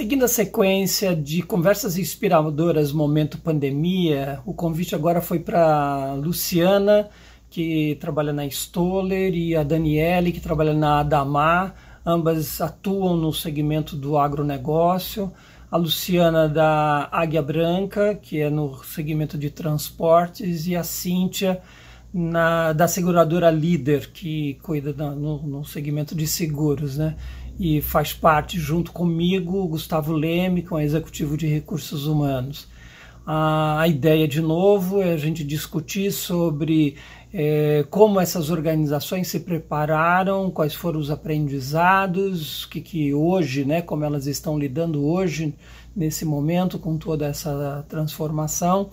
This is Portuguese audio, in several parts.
Seguindo a sequência de conversas inspiradoras momento pandemia, o convite agora foi para Luciana, que trabalha na Stoller, e a Daniele, que trabalha na Adamar. Ambas atuam no segmento do agronegócio. A Luciana da Águia Branca, que é no segmento de transportes, e a Cíntia na, da seguradora Líder, que cuida da, no, no segmento de seguros, né? E faz parte, junto comigo, Gustavo Leme, com é executivo de recursos humanos. A, a ideia, de novo, é a gente discutir sobre é, como essas organizações se prepararam, quais foram os aprendizados, que, que hoje, né, como elas estão lidando hoje, nesse momento, com toda essa transformação,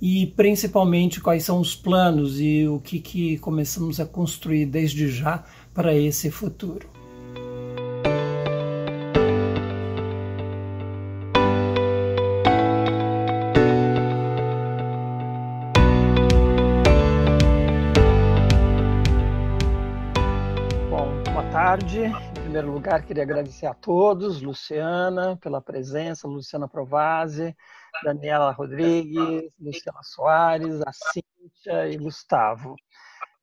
e principalmente quais são os planos e o que, que começamos a construir desde já para esse futuro. Tarde. Em primeiro lugar, queria agradecer a todos, Luciana, pela presença, Luciana Provase, Daniela Rodrigues, Luciana Soares, a Cíntia e Gustavo.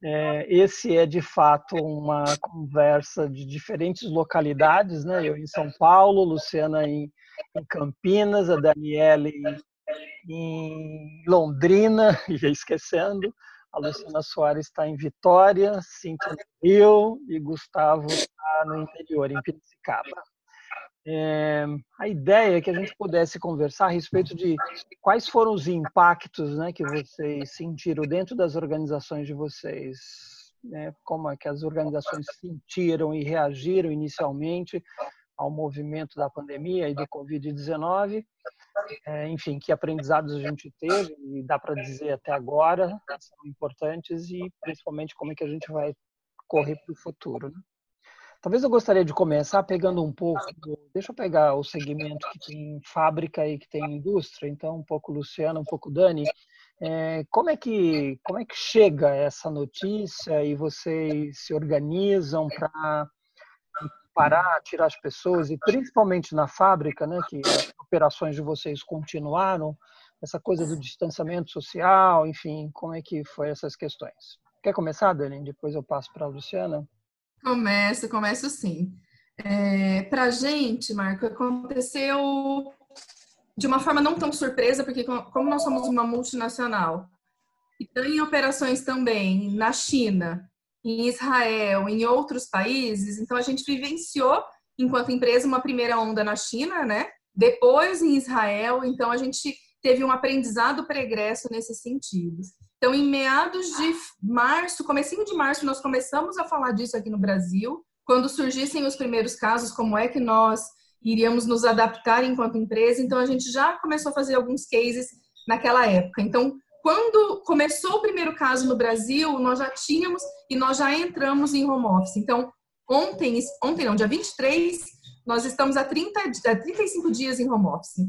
É, esse é, de fato, uma conversa de diferentes localidades, né? Eu em São Paulo, Luciana em, em Campinas, a Daniela em, em Londrina, ia esquecendo, a Luciana Soares está em Vitória, Cintia Rio e Gustavo está no interior, em Piracicaba. É, a ideia é que a gente pudesse conversar a respeito de quais foram os impactos né, que vocês sentiram dentro das organizações de vocês, né, como é que as organizações sentiram e reagiram inicialmente ao movimento da pandemia e do Covid-19 é, enfim, que aprendizados a gente teve e dá para dizer até agora são importantes e principalmente como é que a gente vai correr para o futuro. Né? Talvez eu gostaria de começar pegando um pouco, do, deixa eu pegar o segmento que tem fábrica e que tem indústria, então um pouco Luciana, um pouco Dani. É, como é que como é que chega essa notícia e vocês se organizam para parar, tirar as pessoas, e principalmente na fábrica, né, que as operações de vocês continuaram, essa coisa do distanciamento social, enfim, como é que foi essas questões? Quer começar, Dani? Depois eu passo para a Luciana. Começo, começo sim. É, para a gente, Marco, aconteceu de uma forma não tão surpresa, porque como nós somos uma multinacional e tem operações também na China, em Israel, em outros países. Então a gente vivenciou, enquanto empresa, uma primeira onda na China, né? Depois em Israel, então a gente teve um aprendizado pregresso nesse sentido. Então, em meados de março, comecinho de março, nós começamos a falar disso aqui no Brasil. Quando surgissem os primeiros casos, como é que nós iríamos nos adaptar enquanto empresa. Então, a gente já começou a fazer alguns cases naquela época. Então, quando começou o primeiro caso no Brasil, nós já tínhamos e nós já entramos em home office. Então, ontem, ontem não, dia 23, nós estamos há, 30, há 35 dias em home office.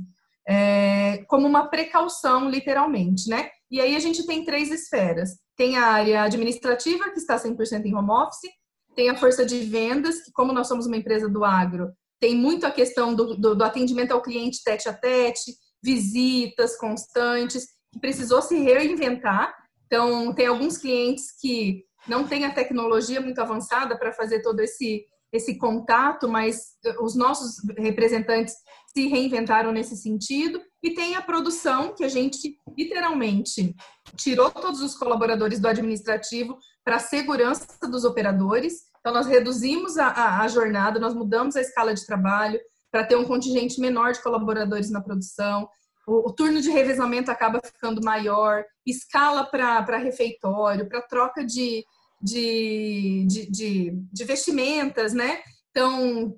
É, como uma precaução, literalmente, né? E aí a gente tem três esferas. Tem a área administrativa, que está 100% em home office, tem a força de vendas, que como nós somos uma empresa do agro, tem muito a questão do, do, do atendimento ao cliente tete a tete, visitas constantes, que precisou se reinventar. Então, tem alguns clientes que não têm a tecnologia muito avançada para fazer todo esse, esse contato, mas os nossos representantes se reinventaram nesse sentido. E tem a produção, que a gente literalmente tirou todos os colaboradores do administrativo para a segurança dos operadores. Então, nós reduzimos a, a, a jornada, nós mudamos a escala de trabalho para ter um contingente menor de colaboradores na produção o, o turno de revezamento acaba ficando maior, escala para refeitório, para troca de, de, de, de, de vestimentas, né? Então,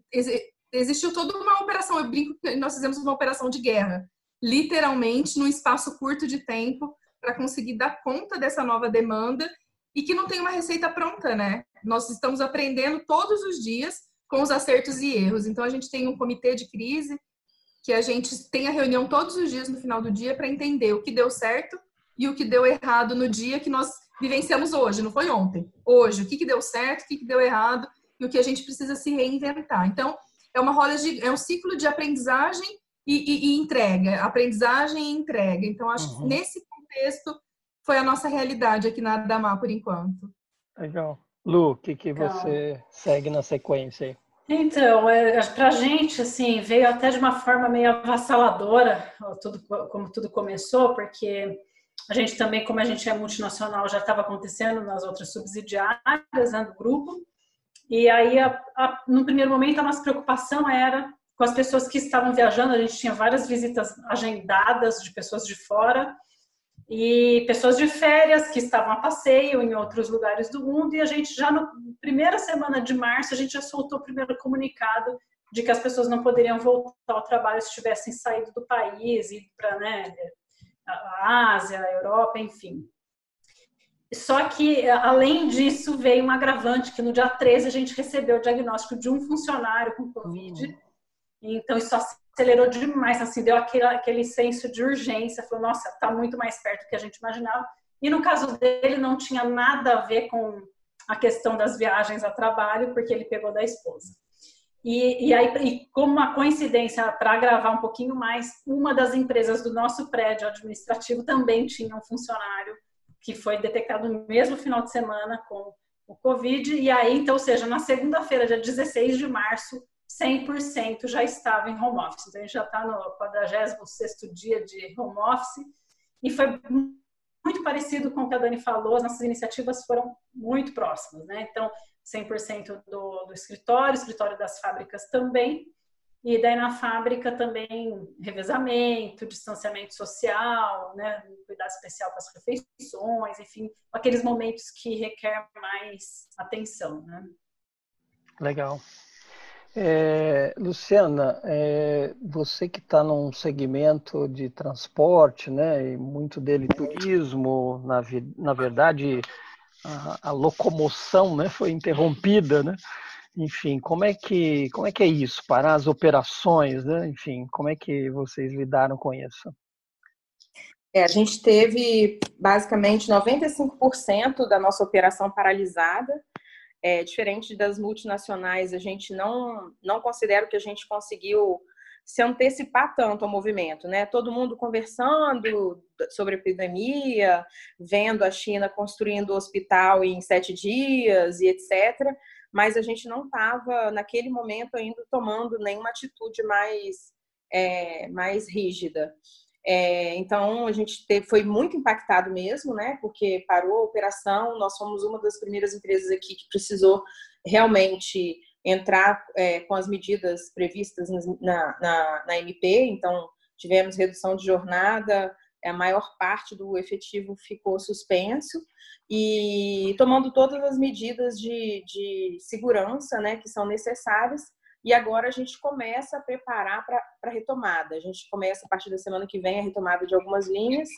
existiu toda uma operação, eu brinco que nós fizemos uma operação de guerra, literalmente num espaço curto de tempo para conseguir dar conta dessa nova demanda e que não tem uma receita pronta, né? Nós estamos aprendendo todos os dias com os acertos e erros. Então a gente tem um comitê de crise que a gente tenha reunião todos os dias no final do dia para entender o que deu certo e o que deu errado no dia que nós vivenciamos hoje, não foi ontem. Hoje, o que, que deu certo, o que, que deu errado e o que a gente precisa se reinventar. Então, é uma roda de, é um ciclo de aprendizagem e, e, e entrega, aprendizagem e entrega. Então, acho uhum. que nesse contexto foi a nossa realidade aqui na Adamar por enquanto. Legal. Lu, o que, que você segue na sequência aí? Então, é, para a gente, assim, veio até de uma forma meio avassaladora, tudo, como tudo começou, porque a gente também, como a gente é multinacional, já estava acontecendo nas outras subsidiárias né, do grupo, e aí, a, a, no primeiro momento, a nossa preocupação era com as pessoas que estavam viajando, a gente tinha várias visitas agendadas de pessoas de fora, e pessoas de férias que estavam a passeio em outros lugares do mundo e a gente já na primeira semana de março a gente já soltou o primeiro comunicado de que as pessoas não poderiam voltar ao trabalho se tivessem saído do país e para né, a Ásia, a Europa, enfim. Só que além disso veio um agravante que no dia 13 a gente recebeu o diagnóstico de um funcionário com covid. Uhum. Então isso acelerou demais, assim, deu aquele, aquele senso de urgência, falou, nossa, está muito mais perto do que a gente imaginava. E no caso dele não tinha nada a ver com a questão das viagens a trabalho, porque ele pegou da esposa. E, e aí, e como uma coincidência, para gravar um pouquinho mais, uma das empresas do nosso prédio administrativo também tinha um funcionário que foi detectado no mesmo final de semana com o Covid. E aí, então, ou seja, na segunda-feira, dia 16 de março, 100% já estava em home office. Então, a gente já está no 46º dia de home office e foi muito parecido com o que a Dani falou, as nossas iniciativas foram muito próximas, né? Então, 100% do, do escritório, escritório das fábricas também, e daí na fábrica também revezamento, distanciamento social, né, cuidado especial com as refeições, enfim, aqueles momentos que requer mais atenção, né? Legal. É, Luciana, é, você que está num segmento de transporte, né, e muito dele turismo, na, na verdade a, a, locomoção, né, foi interrompida, né? Enfim, como é que como é que é isso? Parar as operações, né? Enfim, como é que vocês lidaram com isso? É, a gente teve basicamente 95% da nossa operação paralisada é, diferente das multinacionais, a gente não, não considera que a gente conseguiu se antecipar tanto ao movimento, né? Todo mundo conversando sobre a epidemia, vendo a China construindo o hospital em sete dias e etc. Mas a gente não estava, naquele momento, ainda tomando nenhuma atitude mais, é, mais rígida. É, então, a gente teve, foi muito impactado mesmo, né? Porque parou a operação, nós fomos uma das primeiras empresas aqui que precisou realmente entrar é, com as medidas previstas na, na, na MP, então tivemos redução de jornada, a maior parte do efetivo ficou suspenso e tomando todas as medidas de, de segurança né, que são necessárias e agora a gente começa a preparar para a retomada. A gente começa a partir da semana que vem a retomada de algumas linhas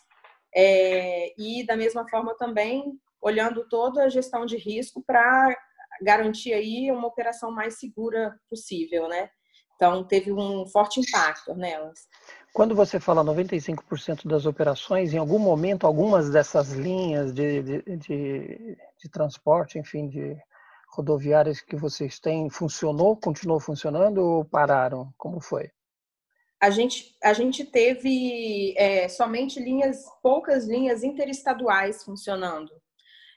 é, e da mesma forma também olhando toda a gestão de risco para garantir aí uma operação mais segura possível, né? Então teve um forte impacto nelas. Quando você fala 95% das operações, em algum momento algumas dessas linhas de, de, de, de transporte, enfim, de rodoviárias que vocês têm funcionou, continuou funcionando ou pararam? Como foi? A gente, a gente teve é, somente linhas, poucas linhas interestaduais funcionando.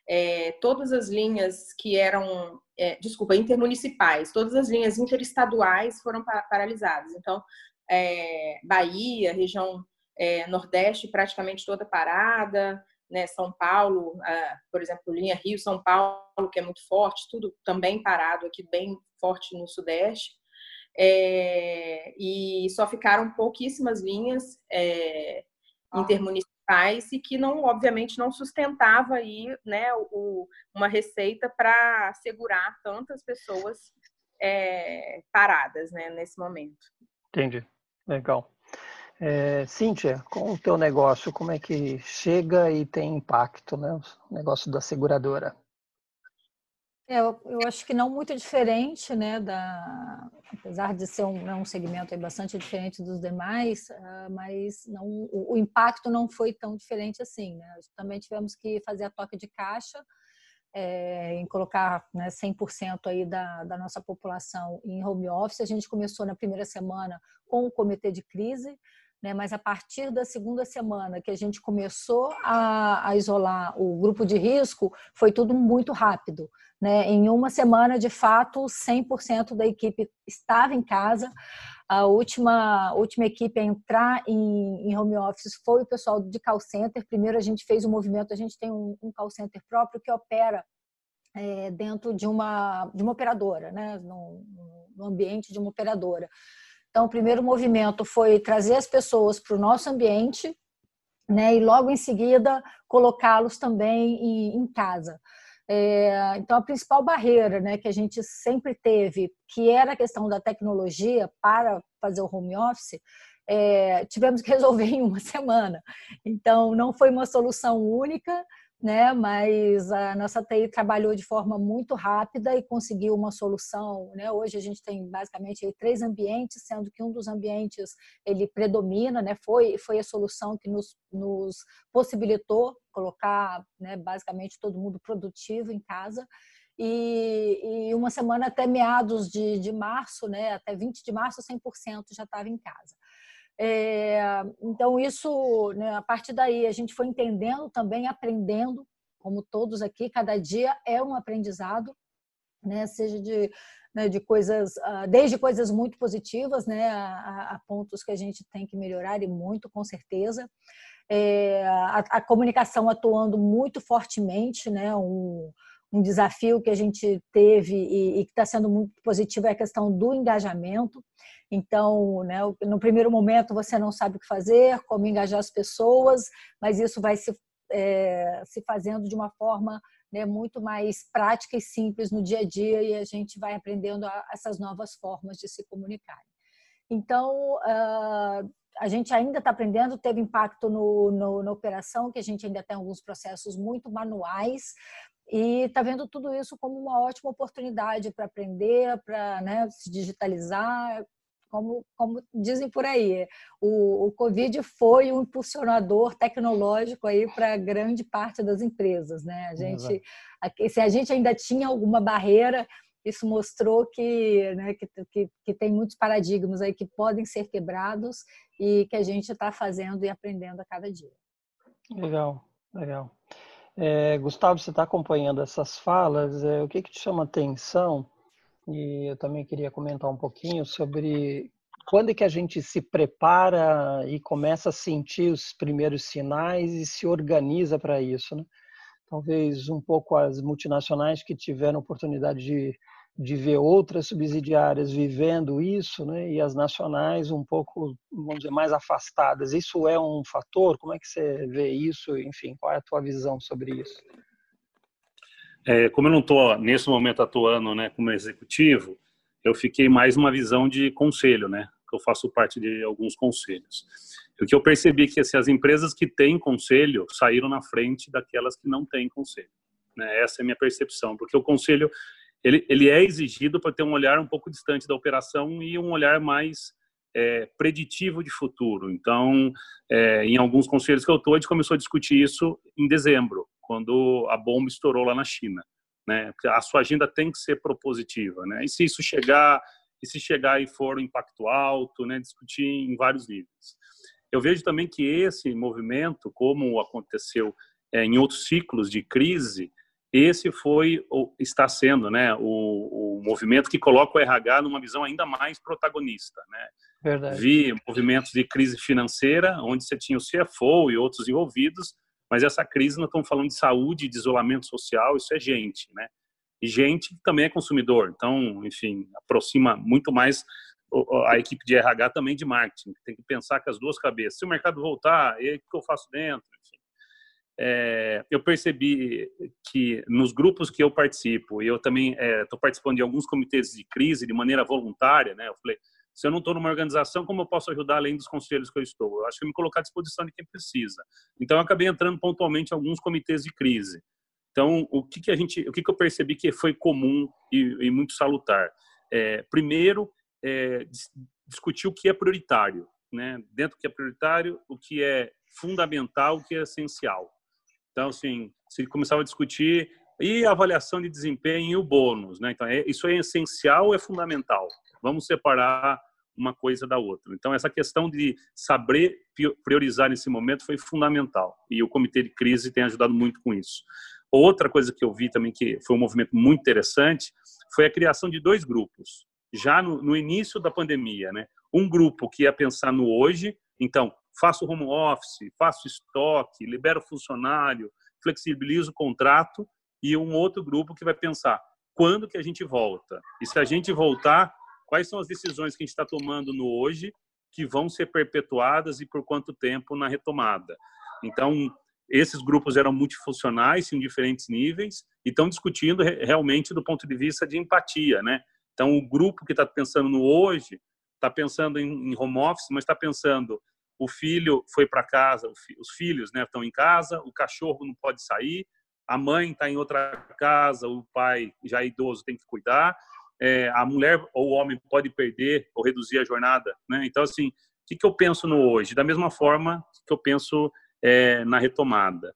É, todas as linhas que eram, é, desculpa, intermunicipais, todas as linhas interestaduais foram paralisadas. Então, é, Bahia, região é, Nordeste, praticamente toda parada, né, São Paulo, por exemplo, linha Rio São Paulo, que é muito forte, tudo também parado aqui bem forte no Sudeste. É, e só ficaram pouquíssimas linhas é, ah. intermunicipais e que não, obviamente, não sustentava aí, né, o, uma receita para segurar tantas pessoas é, paradas, né, nesse momento. Entendi, legal. É, Cíntia, com o teu negócio, como é que chega e tem impacto, né? O negócio da seguradora. É, eu, eu, acho que não muito diferente, né? Da, apesar de ser um, né, um segmento bastante diferente dos demais, uh, mas não, o, o, impacto não foi tão diferente assim, né? Também tivemos que fazer a toque de caixa é, em colocar né, 100% aí da, da nossa população em home office. A gente começou na primeira semana com o comitê de crise, né, mas a partir da segunda semana que a gente começou a, a isolar o grupo de risco, foi tudo muito rápido. Né? Em uma semana, de fato, 100% da equipe estava em casa. A última, última equipe a entrar em, em, home office foi o pessoal de call center. Primeiro, a gente fez um movimento, a gente tem um, um call center próprio que opera é, dentro de uma, de uma operadora, né? no, no ambiente de uma operadora. Então, o primeiro movimento foi trazer as pessoas para o nosso ambiente, né? E logo em seguida colocá-los também em, em casa. É, então, a principal barreira né, que a gente sempre teve, que era a questão da tecnologia para fazer o home office, é, tivemos que resolver em uma semana. Então, não foi uma solução única, né? Mas a nossa TI trabalhou de forma muito rápida e conseguiu uma solução, né? Hoje a gente tem basicamente três ambientes, sendo que um dos ambientes ele predomina, né? Foi foi a solução que nos, nos possibilitou colocar, né? Basicamente todo mundo produtivo em casa. E, e uma semana até meados de, de março, né? Até 20 de março, 100% já estava em casa. É, então, isso, né, a partir daí, a gente foi entendendo também, aprendendo, como todos aqui, cada dia é um aprendizado, né, seja de, né, de coisas, ah, desde coisas muito positivas, né, a, a, pontos que a gente tem que melhorar e muito, com certeza. É, a, a, comunicação atuando muito fortemente, né, um, um desafio que a gente teve e, e que está sendo muito positivo é a questão do engajamento. Então, né, no primeiro momento você não sabe o que fazer, como engajar as pessoas, mas isso vai se, é, se fazendo de uma forma né, muito mais prática e simples no dia a dia e a gente vai aprendendo a, essas novas formas de se comunicar. Então, uh, a gente ainda está aprendendo, teve impacto no, no, na operação, que a gente ainda tem alguns processos muito manuais, e está vendo tudo isso como uma ótima oportunidade para aprender, para né, se digitalizar, como, como dizem por aí. O, o Covid foi um impulsionador tecnológico aí para grande parte das empresas. Né? A gente, se a gente ainda tinha alguma barreira, isso mostrou que, né, que, que, que, tem muitos paradigmas aí que podem ser quebrados e que a gente está fazendo e aprendendo a cada dia. Legal, legal. É, Gustavo, você está acompanhando essas falas, é, o que, que te chama atenção? E eu também queria comentar um pouquinho sobre quando é que a gente se prepara e começa a sentir os primeiros sinais e se organiza para isso, né? Talvez um pouco as multinacionais que tiveram oportunidade de de ver outras subsidiárias vivendo isso, né, e as nacionais um pouco, vamos dizer, mais afastadas. Isso é um fator? Como é que você vê isso? Enfim, qual é a tua visão sobre isso? É, como eu não estou nesse momento atuando, né, como executivo, eu fiquei mais uma visão de conselho, né, que eu faço parte de alguns conselhos. O que eu percebi que assim, as empresas que têm conselho saíram na frente daquelas que não têm conselho. Né? Essa é a minha percepção, porque o conselho ele, ele é exigido para ter um olhar um pouco distante da operação e um olhar mais é, preditivo de futuro. Então, é, em alguns conselhos que eu estou, a gente começou a discutir isso em dezembro, quando a bomba estourou lá na China. Né? A sua agenda tem que ser propositiva. Né? E se isso chegar, e se chegar e for um impacto alto, né? discutir em vários níveis. Eu vejo também que esse movimento, como aconteceu é, em outros ciclos de crise, esse foi está sendo né o, o, movimento que coloca o RH numa visão ainda mais protagonista né? Verdade. vi movimentos de crise financeira onde você tinha o CFO e outros envolvidos mas essa crise nós estamos falando de saúde de isolamento social isso é gente né? E gente também é consumidor então enfim aproxima muito mais a equipe de RH também de marketing tem que pensar com as duas cabeças. Se o mercado voltar e aí o que eu faço dentro? Enfim é, eu percebi que nos grupos que eu participo, e eu também estou é, participando de alguns comitês de crise de maneira voluntária, né? Eu falei, se eu não estou numa organização, como eu posso ajudar além dos conselhos que eu estou? Eu acho que me colocar à disposição de quem precisa. Então, eu acabei entrando pontualmente em alguns comitês de crise. Então, o que, que a gente, o que, que eu percebi que foi comum e, e muito salutar? É, primeiro, é, discutir o que é prioritário, né? Dentro do que é prioritário, o que é fundamental, o que é essencial. Então, assim, se começava a discutir E a avaliação de desempenho e o bônus, né? Então, é, isso é essencial, é fundamental. Vamos separar uma coisa da outra. Então, essa questão de saber priorizar nesse momento foi fundamental. E o comitê de crise tem ajudado muito com isso. Outra coisa que eu vi também que foi um movimento muito interessante foi a criação de dois grupos, já no, no início da pandemia, né? Um grupo que ia pensar no hoje, então, faço home office, faço estoque, libero funcionário, flexibilizo o contrato, e um outro grupo que vai pensar quando que a gente volta. E se a gente voltar, quais são as decisões que a gente está tomando no hoje que vão ser perpetuadas e por quanto tempo na retomada. Então, esses grupos eram multifuncionais em diferentes níveis e estão discutindo realmente do ponto de vista de empatia, né? Então, o grupo que está pensando no hoje está pensando em home office, mas está pensando o filho foi para casa, os filhos né, estão em casa, o cachorro não pode sair, a mãe está em outra casa, o pai já é idoso tem que cuidar, é, a mulher ou o homem pode perder ou reduzir a jornada. Né? Então, assim, o que, que eu penso no hoje? Da mesma forma que eu penso é, na retomada.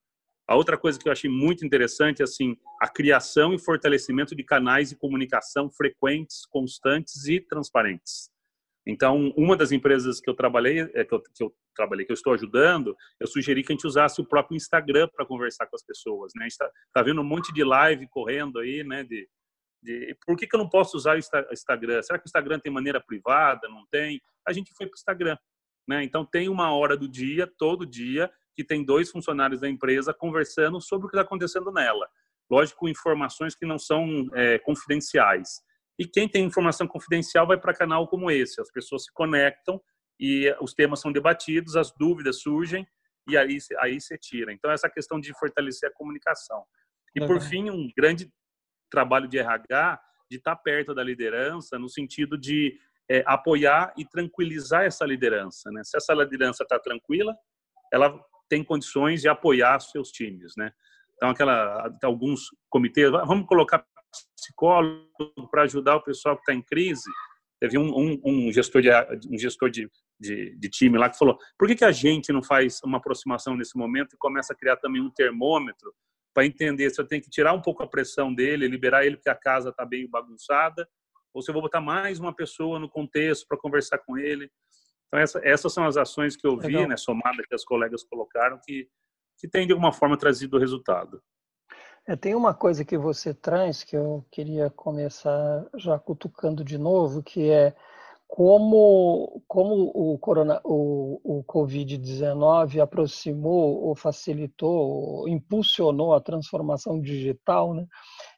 A outra coisa que eu achei muito interessante é assim, a criação e fortalecimento de canais de comunicação frequentes, constantes e transparentes. Então, uma das empresas que eu trabalhei, é, que eu, que eu trabalhei, que eu estou ajudando, eu sugeri que a gente usasse o próprio Instagram para conversar com as pessoas. Né? A gente está tá vendo um monte de live correndo aí, né? De, de, por que, que eu não posso usar o Instagram? Será que o Instagram tem maneira privada? Não tem? A gente foi para o Instagram. Né? Então, tem uma hora do dia, todo dia, que tem dois funcionários da empresa conversando sobre o que está acontecendo nela. Lógico, informações que não são é, confidenciais. E quem tem informação confidencial vai para canal como esse. As pessoas se conectam e os temas são debatidos, as dúvidas surgem e aí aí você tira. Então essa questão de fortalecer a comunicação. E por fim, um grande trabalho de RH de estar tá perto da liderança no sentido de é, apoiar e tranquilizar essa liderança. Né? Se essa liderança está tranquila, ela tem condições de apoiar seus times, né? Então, aquela, alguns comitês, vamos colocar psicólogo para ajudar o pessoal que está em crise. Teve um, um, um, gestor, de, um gestor de, de, de, time lá que falou: por que, que a gente não faz uma aproximação nesse momento e começa a criar também um termômetro para entender se eu tenho que tirar um pouco a pressão dele, liberar ele porque a casa está bem bagunçada, ou se eu vou botar mais uma pessoa no contexto para conversar com ele. Então, essa, essas são as ações que eu vi, né, somadas que as colegas colocaram, que, que tem de alguma forma trazido o resultado. É, tem uma coisa que você traz que eu queria começar já cutucando de novo, que é como, como o, corona, o, o Covid-19 aproximou ou facilitou, ou impulsionou a transformação digital, né?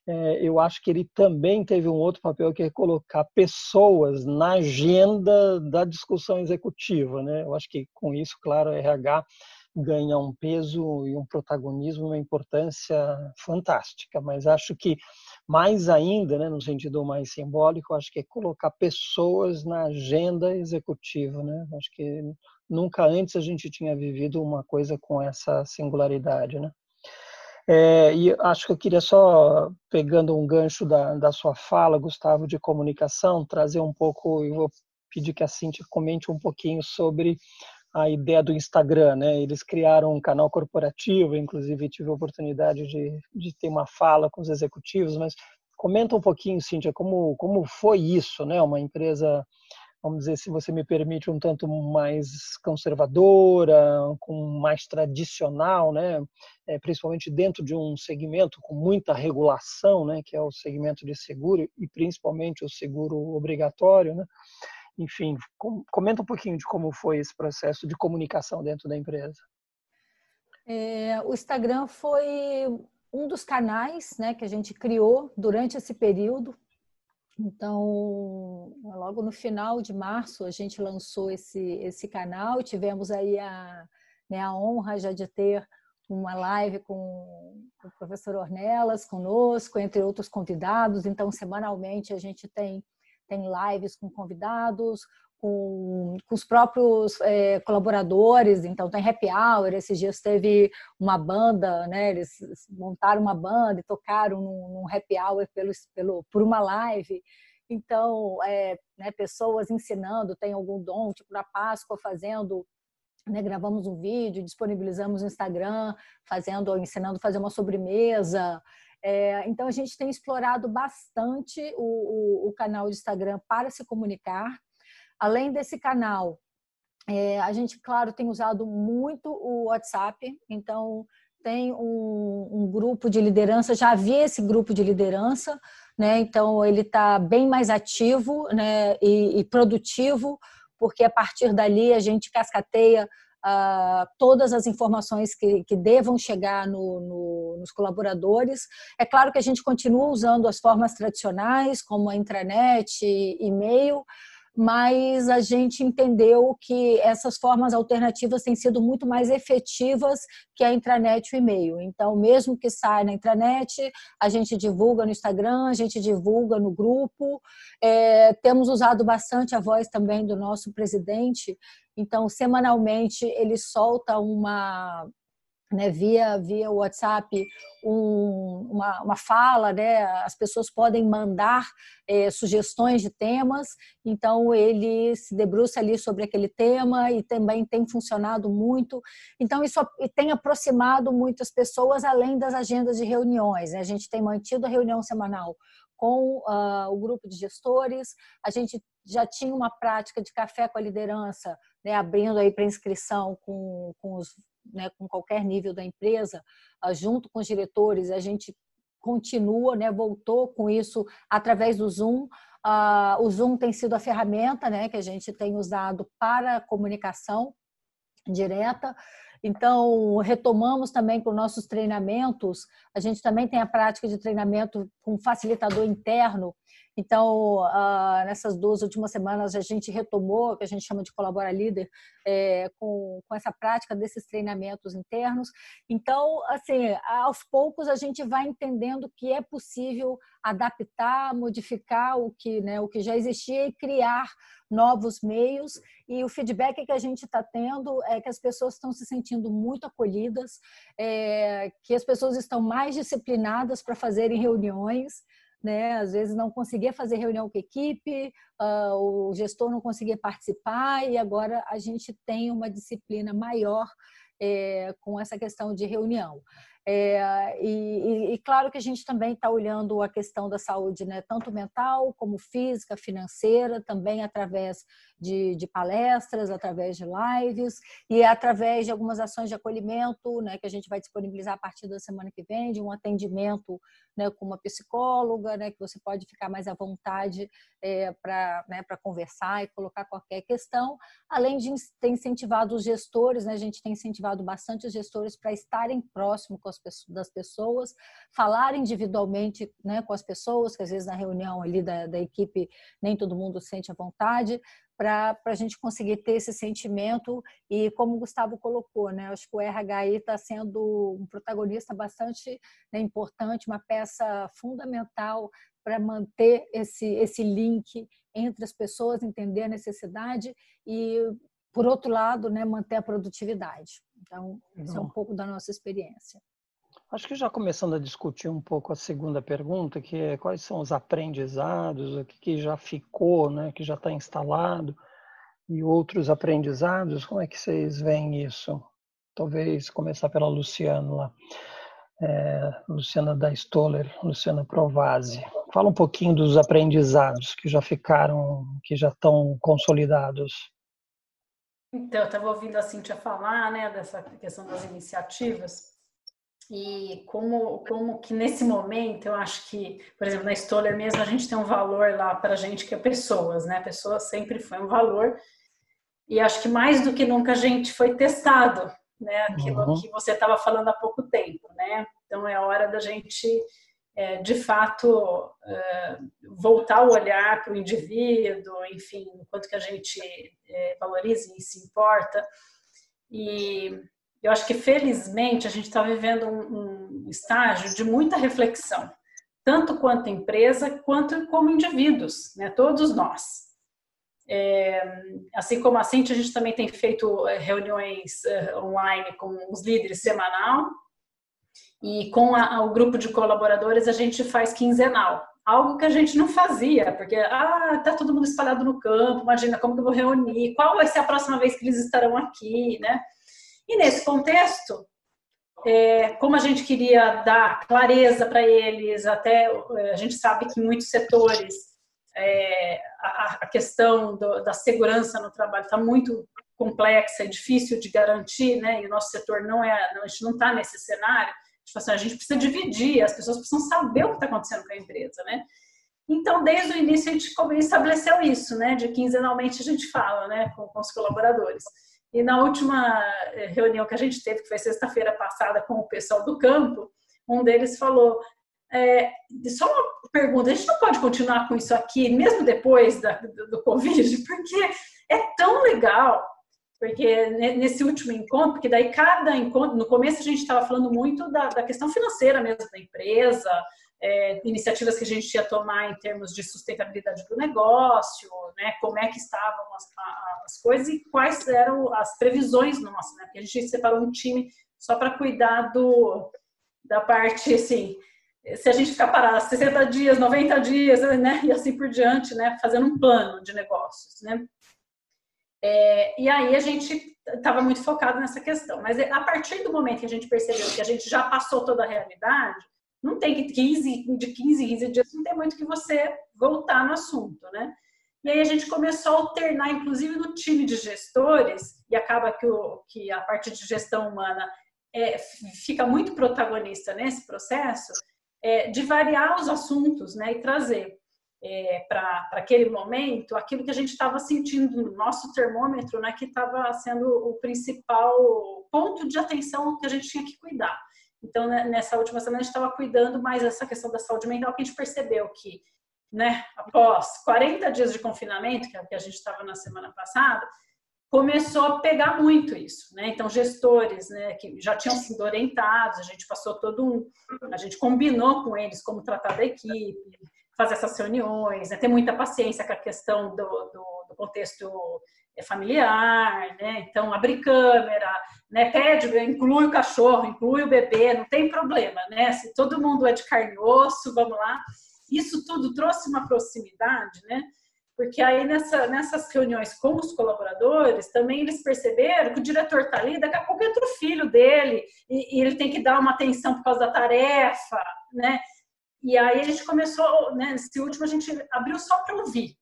É, eu acho que ele também teve um outro papel que é colocar pessoas na agenda da discussão executiva. Né? Eu acho que com isso, claro, a RH ganha um peso e um protagonismo, uma importância fantástica. Mas acho que mais ainda, né, no sentido mais simbólico, acho que é colocar pessoas na agenda executiva. Né? Acho que nunca antes a gente tinha vivido uma coisa com essa singularidade. Né? É, e acho que eu queria só, pegando um gancho da, da sua fala, Gustavo, de comunicação, trazer um pouco, eu vou pedir que a Cintia comente um pouquinho sobre a ideia do Instagram, né? Eles criaram um canal corporativo, inclusive tive a oportunidade de, de ter uma fala com os executivos, mas comenta um pouquinho, Cíntia, como, como foi isso, né? Uma empresa, vamos dizer, se você me permite, um tanto mais conservadora, com mais tradicional, né? É, principalmente dentro de um segmento com muita regulação, né? Que é o segmento de seguro e principalmente o seguro obrigatório, né? Enfim, comenta um pouquinho de como foi esse processo de comunicação dentro da empresa. É, o Instagram foi um dos canais né, que a gente criou durante esse período. Então, logo no final de março, a gente lançou esse, esse canal. Tivemos aí a, né, a honra já de ter uma live com o professor Ornelas conosco, entre outros convidados. Então, semanalmente, a gente tem tem lives com convidados, com, com os próprios é, colaboradores, então tem happy hour, esses dias teve uma banda, né, eles montaram uma banda e tocaram num, num happy hour pelo, pelo, por uma live, então, é, né, pessoas ensinando, tem algum dom, tipo na Páscoa, fazendo né, gravamos um vídeo, disponibilizamos no Instagram, fazendo, ensinando a fazer uma sobremesa. É, então, a gente tem explorado bastante o, o, o, canal de Instagram para se comunicar. Além desse canal, é, a gente, claro, tem usado muito o WhatsApp. Então, tem um, um, grupo de liderança, já havia esse grupo de liderança, né? Então ele está bem mais ativo, né? E, e, produtivo, porque a partir dali a gente cascateia uh, todas as informações que, que devam chegar no, no, nos colaboradores. É claro que a gente continua usando as formas tradicionais, como a intranet, e-mail mas a gente entendeu que essas formas alternativas têm sido muito mais efetivas que a intranet e o e-mail. Então, mesmo que saia na intranet, a gente divulga no Instagram, a gente divulga no grupo. É, temos usado bastante a voz também do nosso presidente. Então, semanalmente, ele solta uma, né, via via WhatsApp um, uma, uma fala, né, as pessoas podem mandar é, sugestões de temas, então ele se debruça ali sobre aquele tema e também tem funcionado muito. Então isso tem aproximado muitas pessoas além das agendas de reuniões. Né? A gente tem mantido a reunião semanal com uh, o grupo de gestores, a gente já tinha uma prática de café com a liderança, né, abrindo aí para inscrição com, com os né, com qualquer nível da empresa, ah, junto com os diretores, a gente continua, né, voltou com isso através do Zoom. Uh, o Zoom tem sido a ferramenta né, que a gente tem usado para comunicação direta. Então, retomamos também com nossos treinamentos. A gente também tem a prática de treinamento com facilitador interno, então, uh, nessas duas últimas semanas, a gente retomou, o que a gente chama de Colabora Líder, é, com, com essa prática desses treinamentos internos. Então, assim, aos poucos a gente vai entendendo que é possível adaptar, modificar o que, né, o que já existia e criar novos meios. E o feedback que a gente está tendo é que as pessoas estão se sentindo muito acolhidas, é, que as pessoas estão mais disciplinadas para fazerem reuniões né? Às vezes não conseguia fazer reunião com a equipe, uh, o gestor não conseguia participar e agora a gente tem uma disciplina maior é, com essa questão de reunião. É, e, e, claro que a gente também está olhando a questão da saúde, né, tanto mental como física, financeira, também através de, de, palestras, através de lives e através de algumas ações de acolhimento, né, que a gente vai disponibilizar a partir da semana que vem, de um atendimento né, com uma psicóloga, né, que você pode ficar mais à vontade é, para né, conversar e colocar qualquer questão, além de ter incentivado os gestores, né, a gente tem incentivado bastante os gestores para estarem próximos com as, das pessoas, falar individualmente né, com as pessoas, que às vezes na reunião ali da, da equipe nem todo mundo sente à vontade, para a gente conseguir ter esse sentimento e como o Gustavo colocou, né, acho que o RH está sendo um protagonista bastante né, importante, uma peça fundamental para manter esse, esse link entre as pessoas, entender a necessidade e, por outro lado, né, manter a produtividade. Então, isso é um pouco da nossa experiência. Acho que já começando a discutir um pouco a segunda pergunta, que é quais são os aprendizados, o que já ficou, né, que já está instalado, e outros aprendizados, como é que vocês veem isso? Talvez começar pela Luciana lá. É, Luciana da Stoller, Luciana Provasi. Fala um pouquinho dos aprendizados que já ficaram, que já estão consolidados. Então, eu estava ouvindo a Cintia falar, né, dessa questão das iniciativas e como, como que nesse momento eu acho que, por exemplo, na Stoller mesmo a gente tem um valor lá para a gente que é pessoas, né? Pessoas sempre foi um valor e acho que mais do que nunca a gente foi testado, né? Aquilo uhum. que você estava falando há pouco tempo, né? Então é hora da gente é, de fato é, voltar o olhar para o indivíduo, enfim, o quanto que a gente é, valoriza e se importa e eu acho que felizmente a gente está vivendo um, um, estágio de muita reflexão, tanto quanto empresa quanto como indivíduos, né? Todos nós. É, assim como a Cintia, a gente também tem feito é, reuniões é, online com os líderes semanal e com a, o grupo de colaboradores a gente faz quinzenal. Algo que a gente não fazia, porque ah, tá todo mundo espalhado no campo, imagina como que eu vou reunir, qual vai ser a próxima vez que eles estarão aqui, né? E nesse contexto, é, como a gente queria dar clareza para eles, até é, a gente sabe que em muitos setores é, a, a, questão do, da segurança no trabalho está muito complexa, é difícil de garantir, né? E o nosso setor não é, a gente não está nesse cenário. Tipo assim, a gente precisa dividir, as pessoas precisam saber o que está acontecendo com a empresa, né? Então, desde o início, a gente estabeleceu isso, né? De quinzenalmente a gente fala, né? Com, com os colaboradores. E na última eh, reunião que a gente teve, que foi sexta-feira passada com o pessoal do campo, um deles falou: é, só uma pergunta, a gente não pode continuar com isso aqui, mesmo depois da, do, do Covid, porque é tão legal porque nesse último encontro, porque daí cada encontro, no começo a gente estava falando muito da, da, questão financeira mesmo da empresa, é, iniciativas que a gente ia tomar em termos de sustentabilidade do negócio, né, como é que estavam as, as coisas e quais eram as previsões nossas, né, porque a gente separou um time só para cuidar do, da parte, assim, se a gente ficar parado 60 dias, 90 dias, né, e assim por diante, né, fazendo um plano de negócios, né. É, e aí a gente estava muito focado nessa questão. Mas a partir do momento que a gente percebeu que a gente já passou toda a realidade, não tem que 15, de 15 em 15 dias, não tem muito que você voltar no assunto, né? E aí a gente começou a alternar, inclusive no time de gestores, e acaba que, o, que a parte de gestão humana é, fica muito protagonista nesse processo, é, de variar os assuntos né, e trazer é, para aquele momento aquilo que a gente estava sentindo no nosso termômetro, né, que estava sendo o principal ponto de atenção que a gente tinha que cuidar. Então, né, nessa última semana, a gente estava cuidando mais dessa questão da saúde mental, que a gente percebeu que, né, após 40 dias de confinamento, que é a gente estava na semana passada, começou a pegar muito isso, né? Então, gestores, né, que já tinham sido orientados, a gente passou todo um, a gente combinou com eles como tratar da equipe, fazer essas reuniões, né? ter muita paciência com a questão do, do, do contexto é, familiar, né? Então, abrir câmera, né? Pede, inclui o cachorro, inclui o bebê, não tem problema, né? Se todo mundo é de carne e osso, vamos lá. Isso tudo trouxe uma proximidade, né? Porque aí nessa, nessas reuniões com os colaboradores, também eles perceberam que o diretor está ali, daqui a pouco entra o filho dele, e, e ele tem que dar uma atenção por causa da tarefa, né? E aí a gente começou, né, nesse último a gente abriu só para ouvir.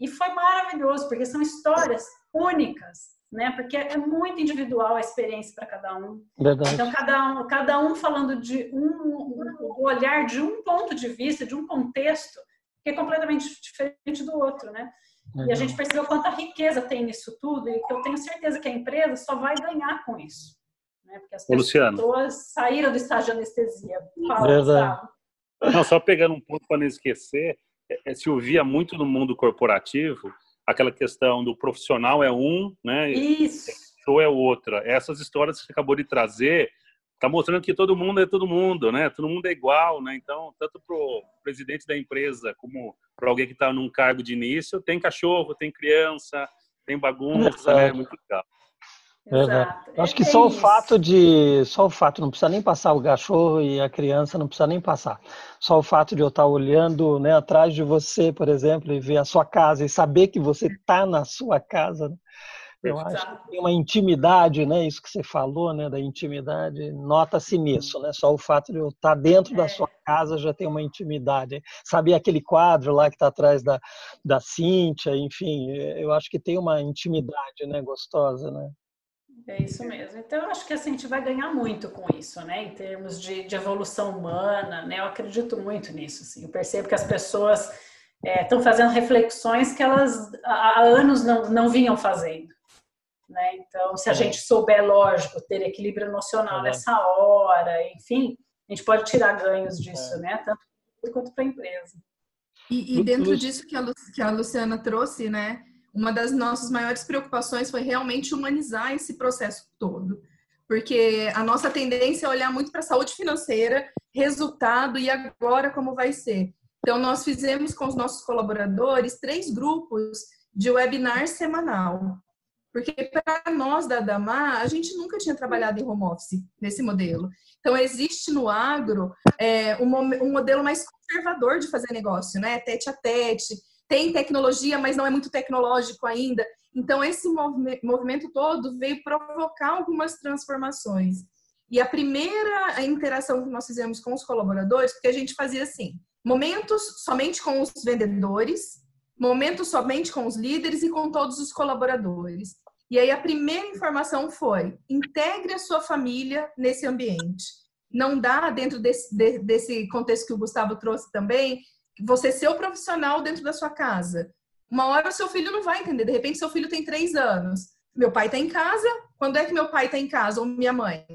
E foi maravilhoso, porque são histórias únicas, né? Porque é muito individual a experiência para cada um. Verdade. Então cada um, cada um falando de um, o olhar de um ponto de vista, de um contexto que é completamente diferente do outro, né? Uhum. E a gente percebeu quanta riqueza tem nisso tudo e que eu tenho certeza que a empresa só vai ganhar com isso, né? Porque as pessoas saíram do estágio de anestesia. Fala, Verdade. Não, só pegando um ponto para não esquecer, é, é, se ouvia muito no mundo corporativo aquela questão do profissional é um, né? Isso. Ou é outra. Essas histórias que você acabou de trazer está mostrando que todo mundo é todo mundo, né? Todo mundo é igual, né? Então, tanto para o presidente da empresa como para alguém que está num cargo de início, tem cachorro, tem criança, tem bagunça, é. né? Muito legal. É, acho que é só o fato de. Só o fato, não precisa nem passar o cachorro e a criança não precisa nem passar. Só o fato de eu estar olhando né, atrás de você, por exemplo, e ver a sua casa e saber que você está na sua casa. Né? Eu acho que tem uma intimidade, né? Isso que você falou, né? Da intimidade, nota-se nisso, né? Só o fato de eu estar dentro é. da sua casa já tem uma intimidade. Sabe aquele quadro lá que está atrás da, da Cíntia, enfim, eu acho que tem uma intimidade, né? Gostosa, né? É isso mesmo. Então, eu acho que assim, a gente vai ganhar muito com isso, né? Em termos de, de evolução humana, né? Eu acredito muito nisso. Assim. Eu percebo que as pessoas estão é, fazendo reflexões que elas há anos não, não vinham fazendo. Né? Então, se a é. gente souber, lógico, ter equilíbrio emocional é. nessa hora, enfim, a gente pode tirar ganhos disso, é. né? Tanto quanto para a empresa. E, e, dentro disso que a, que a Luciana trouxe, né? Uma das nossas maiores preocupações foi realmente humanizar esse processo todo. Porque a nossa tendência é olhar muito para a saúde financeira, resultado e agora como vai ser. Então, nós fizemos com os nossos colaboradores três grupos de webinar semanal. Porque para nós da Dama, a gente nunca tinha trabalhado em home office nesse modelo. Então, existe no agro é, um, um modelo mais conservador de fazer negócio, né? Tete a tete, tem tecnologia, mas não é muito tecnológico ainda. Então, esse movimento todo veio provocar algumas transformações. E a primeira interação que nós fizemos com os colaboradores, porque a gente fazia assim: momentos somente com os vendedores, momentos somente com os líderes e com todos os colaboradores. E aí a primeira informação foi: integre a sua família nesse ambiente. Não dá, dentro desse, desse contexto que o Gustavo trouxe também, você ser o profissional dentro da sua casa. Uma hora o seu filho não vai entender. De repente, seu filho tem três anos. Meu pai está em casa. Quando é que meu pai está em casa ou minha mãe?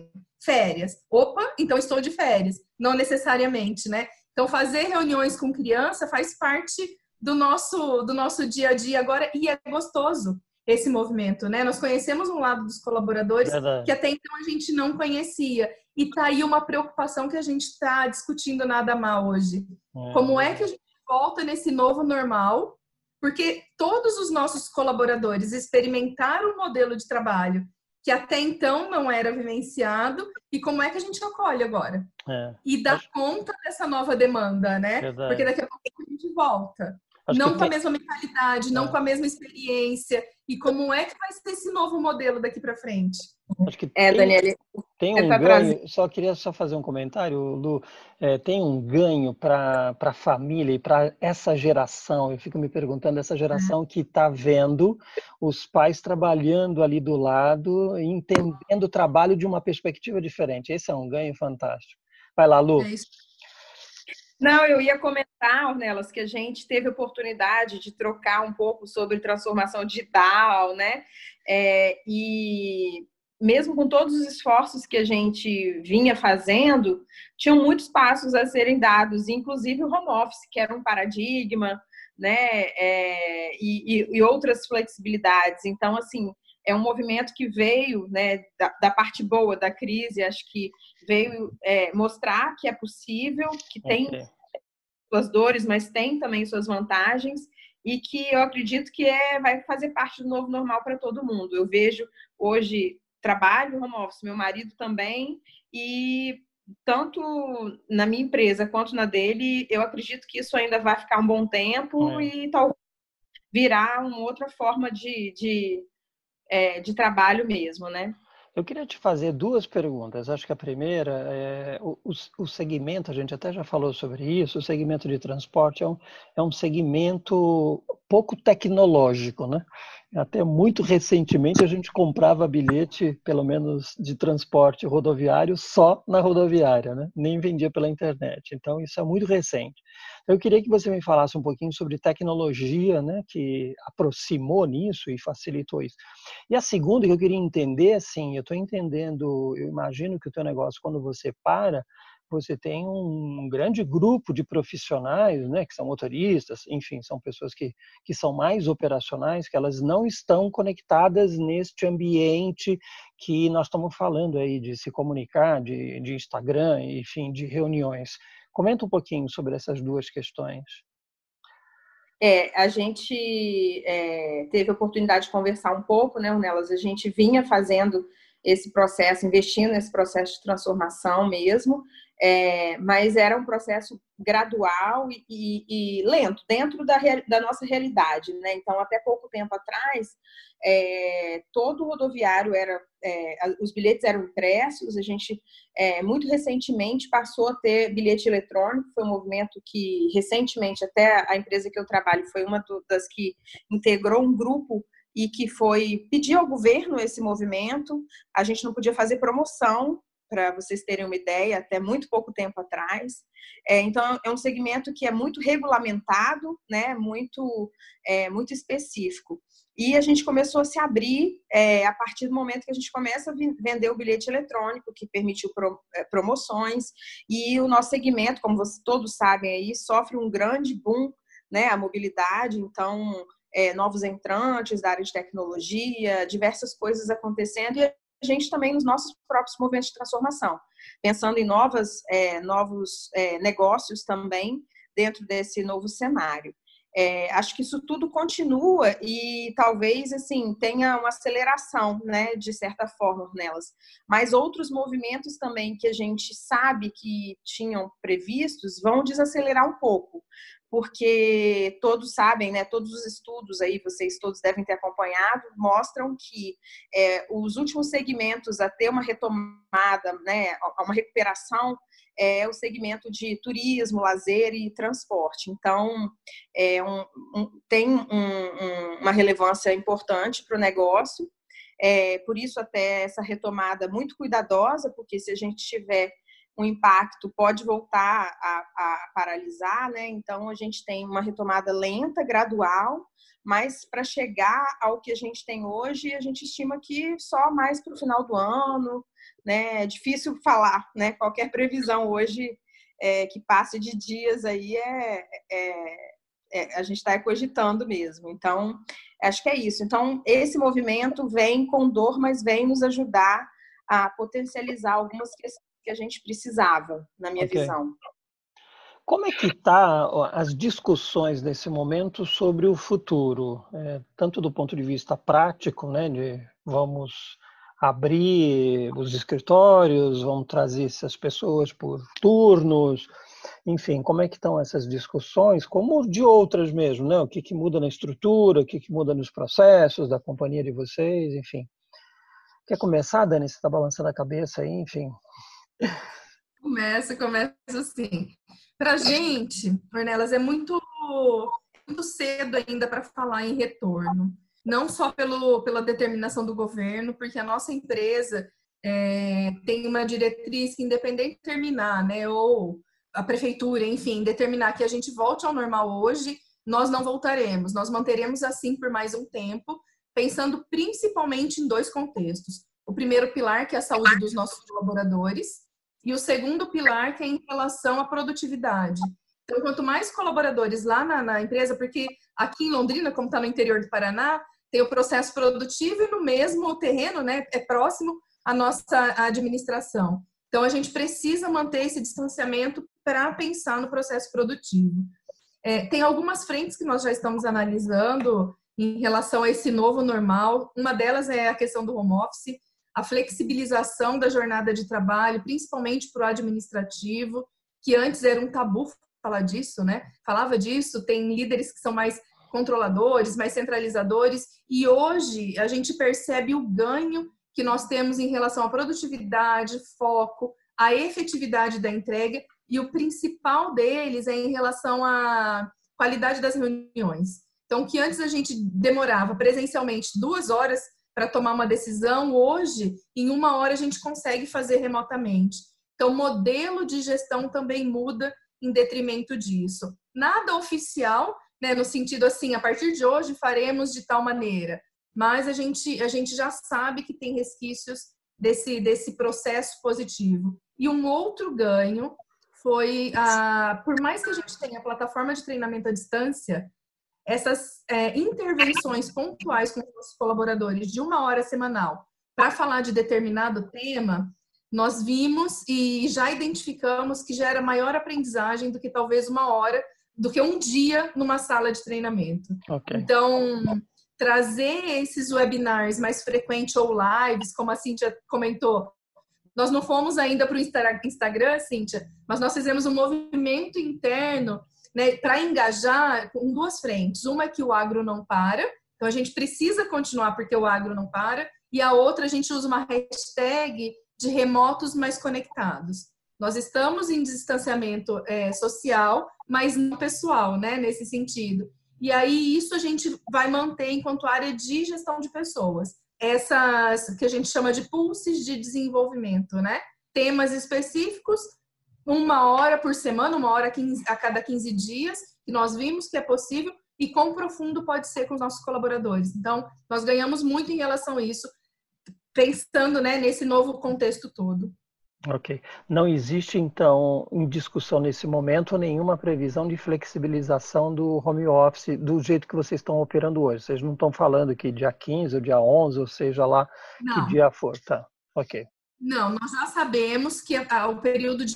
Férias. Opa, então estou de férias. Não necessariamente, né? Então, fazer reuniões com criança faz parte do nosso, do nosso dia a dia agora e é gostoso esse movimento, né? Nós conhecemos um lado dos colaboradores Verdade. que até então a gente não conhecia. E tá aí uma preocupação que a gente está discutindo nada mal hoje. É. Como é que a gente volta nesse novo normal? Porque todos os nossos colaboradores experimentaram um modelo de trabalho que até então não era vivenciado e como é que a gente acolhe agora? É. E dá Acho... conta dessa nova demanda, né? Verdade. Porque daqui a pouco a gente volta. Acho não com tem... a mesma mentalidade, não é. com a mesma experiência. E como é que vai ser esse novo modelo daqui para frente? Acho que é, tem, Daniela. Tem um ganho, trazendo. só queria só fazer um comentário, Lu. É, tem um ganho para a família e para essa geração. Eu fico me perguntando, essa geração que está vendo os pais trabalhando ali do lado, entendendo o trabalho de uma perspectiva diferente. Esse é um ganho fantástico. Vai lá, Lu. É isso. Não, eu ia comentar, Ornelas, que a gente teve a oportunidade de trocar um pouco sobre transformação digital, né? É, e mesmo com todos os esforços que a gente vinha fazendo, tinham muitos passos a serem dados, inclusive o home office, que era um paradigma, né? É, e, e, outras flexibilidades. Então, assim, é um movimento que veio né, da, da parte boa da crise, acho que veio é, mostrar que é possível, que tem okay. suas dores, mas tem também suas vantagens, e que eu acredito que é, vai fazer parte do novo normal para todo mundo. Eu vejo hoje trabalho home office, meu marido também, e tanto na minha empresa quanto na dele, eu acredito que isso ainda vai ficar um bom tempo é. e talvez virar uma outra forma de, de é, de trabalho mesmo, né? Eu queria te fazer duas perguntas. Acho que a primeira é o, o, segmento, a gente até já falou sobre isso, o segmento de transporte é um, é um segmento pouco tecnológico, né? Até muito recentemente a gente comprava bilhete, pelo menos de transporte rodoviário, só na rodoviária, né? nem vendia pela internet. Então isso é muito recente. Eu queria que você me falasse um pouquinho sobre tecnologia, né, que aproximou nisso e facilitou isso. E a segunda que eu queria entender, assim, eu estou entendendo, eu imagino que o teu negócio quando você para você tem um grande grupo de profissionais, né, que são motoristas, enfim, são pessoas que, que são mais operacionais, que elas não estão conectadas neste ambiente que nós estamos falando aí de se comunicar, de, de Instagram, enfim, de reuniões. Comenta um pouquinho sobre essas duas questões. É, a gente é, teve a oportunidade de conversar um pouco, né, Nelas? A gente vinha fazendo esse processo, investindo nesse processo de transformação mesmo, é, mas era um processo gradual e, e, e lento, dentro da, da, nossa realidade. Né? Então, até pouco tempo atrás, é, todo o rodoviário era, é, os bilhetes eram impressos, a gente é, muito recentemente passou a ter bilhete eletrônico, foi um movimento que recentemente, até a empresa que eu trabalho foi uma das que integrou um grupo e que foi pedir ao governo esse movimento. A gente não podia fazer promoção para vocês terem uma ideia, até muito pouco tempo atrás. É, então, é um segmento que é muito regulamentado, né, muito, é, muito específico. E a gente começou a se abrir é, a partir do momento que a gente começa a vender o bilhete eletrônico, que permitiu pro, é, promoções. E o nosso segmento, como vocês todos sabem aí, sofre um grande boom, né, a mobilidade. Então, é, novos entrantes da área de tecnologia, diversas coisas acontecendo. E gente também nos nossos próprios movimentos de transformação, pensando em novas, é, novos é, negócios também dentro desse novo cenário. É, acho que isso tudo continua e talvez assim tenha uma aceleração, né, de certa forma nelas. Mas outros movimentos também que a gente sabe que tinham previstos vão desacelerar um pouco, porque todos sabem, né, todos os estudos aí, vocês todos devem ter acompanhado, mostram que é, os últimos segmentos a ter uma retomada, né, uma recuperação é o segmento de turismo, lazer e transporte. Então, é um, um, tem um, uma relevância importante para o negócio. É, por isso, até essa retomada muito cuidadosa, porque se a gente tiver um impacto, pode voltar a, a paralisar, né? Então, a gente tem uma retomada lenta, gradual, mas para chegar ao que a gente tem hoje, a gente estima que só mais para o final do ano, né? É difícil falar, né? Qualquer previsão hoje é, que passe de dias aí é, é, é a gente está cogitando mesmo. Então, acho que é isso. Então, esse movimento vem com dor, mas vem nos ajudar a potencializar algumas questões que a gente precisava, na minha okay. visão. Como é que está as discussões nesse momento sobre o futuro, é, tanto do ponto de vista prático, né, de vamos abrir os escritórios, vamos trazer essas pessoas por turnos, enfim, como é que estão essas discussões, como de outras mesmo, né? O que, que muda na estrutura, o que, que muda nos processos da companhia de vocês, enfim. Quer começar, Dani? Você está balançando a cabeça aí, enfim. Começa, começa assim. Para gente, Ornelas, é muito, muito cedo ainda para falar em retorno não só pelo, pela determinação do governo, porque a nossa empresa é, tem uma diretriz que, independente de terminar, né, ou a prefeitura, enfim, determinar que a gente volte ao normal hoje, nós não voltaremos. Nós manteremos assim por mais um tempo, pensando principalmente em dois contextos. O primeiro pilar, que é a saúde dos nossos colaboradores, e o segundo pilar, que é em relação à produtividade. Então, quanto mais colaboradores lá na, na empresa, porque aqui em Londrina, como está no interior do Paraná, tem o processo produtivo e no mesmo terreno, né, é próximo à nossa administração. Então, a gente precisa manter esse distanciamento para pensar no processo produtivo. É, tem algumas frentes que nós já estamos analisando em relação a esse novo normal. Uma delas é a questão do home office, a flexibilização da jornada de trabalho, principalmente para o administrativo, que antes era um tabu falar disso, né? Falava disso, tem líderes que são mais controladores, mais centralizadores, e hoje a gente percebe o ganho que nós temos em relação à produtividade, foco, a efetividade da entrega, e o principal deles é em relação à qualidade das reuniões. Então, que antes a gente demorava presencialmente duas horas para tomar uma decisão, hoje, em uma hora, a gente consegue fazer remotamente. Então, o modelo de gestão também muda em detrimento disso. Nada oficial, né, no sentido assim, a partir de hoje faremos de tal maneira, mas a gente, a gente já sabe que tem resquícios desse, desse processo positivo. E um outro ganho foi, a, por mais que a gente tenha a plataforma de treinamento à distância, essas é, intervenções pontuais com os colaboradores de uma hora semanal para falar de determinado tema, nós vimos e já identificamos que gera maior aprendizagem do que talvez uma hora do que um dia numa sala de treinamento. Okay. Então, trazer esses webinars mais frequentes ou lives, como a Cíntia comentou, nós não fomos ainda para o Instagram, Cíntia, mas nós fizemos um movimento interno né, para engajar com duas frentes. Uma é que o agro não para, então a gente precisa continuar porque o agro não para, e a outra a gente usa uma hashtag de remotos mais conectados. Nós estamos em distanciamento é, social, mas não pessoal, né, nesse sentido. E aí isso a gente vai manter enquanto área de gestão de pessoas. Essas que a gente chama de pulses de desenvolvimento, né? Temas específicos, uma hora por semana, uma hora a cada 15 dias, que nós vimos que é possível, e quão profundo pode ser com os nossos colaboradores. Então, nós ganhamos muito em relação a isso, pensando né, nesse novo contexto todo. Ok. Não existe, então, em discussão nesse momento, nenhuma previsão de flexibilização do home office do jeito que vocês estão operando hoje. Vocês não estão falando que dia 15 ou dia 11, ou seja lá não. que dia for, tá? Ok. Não, nós já sabemos que o período de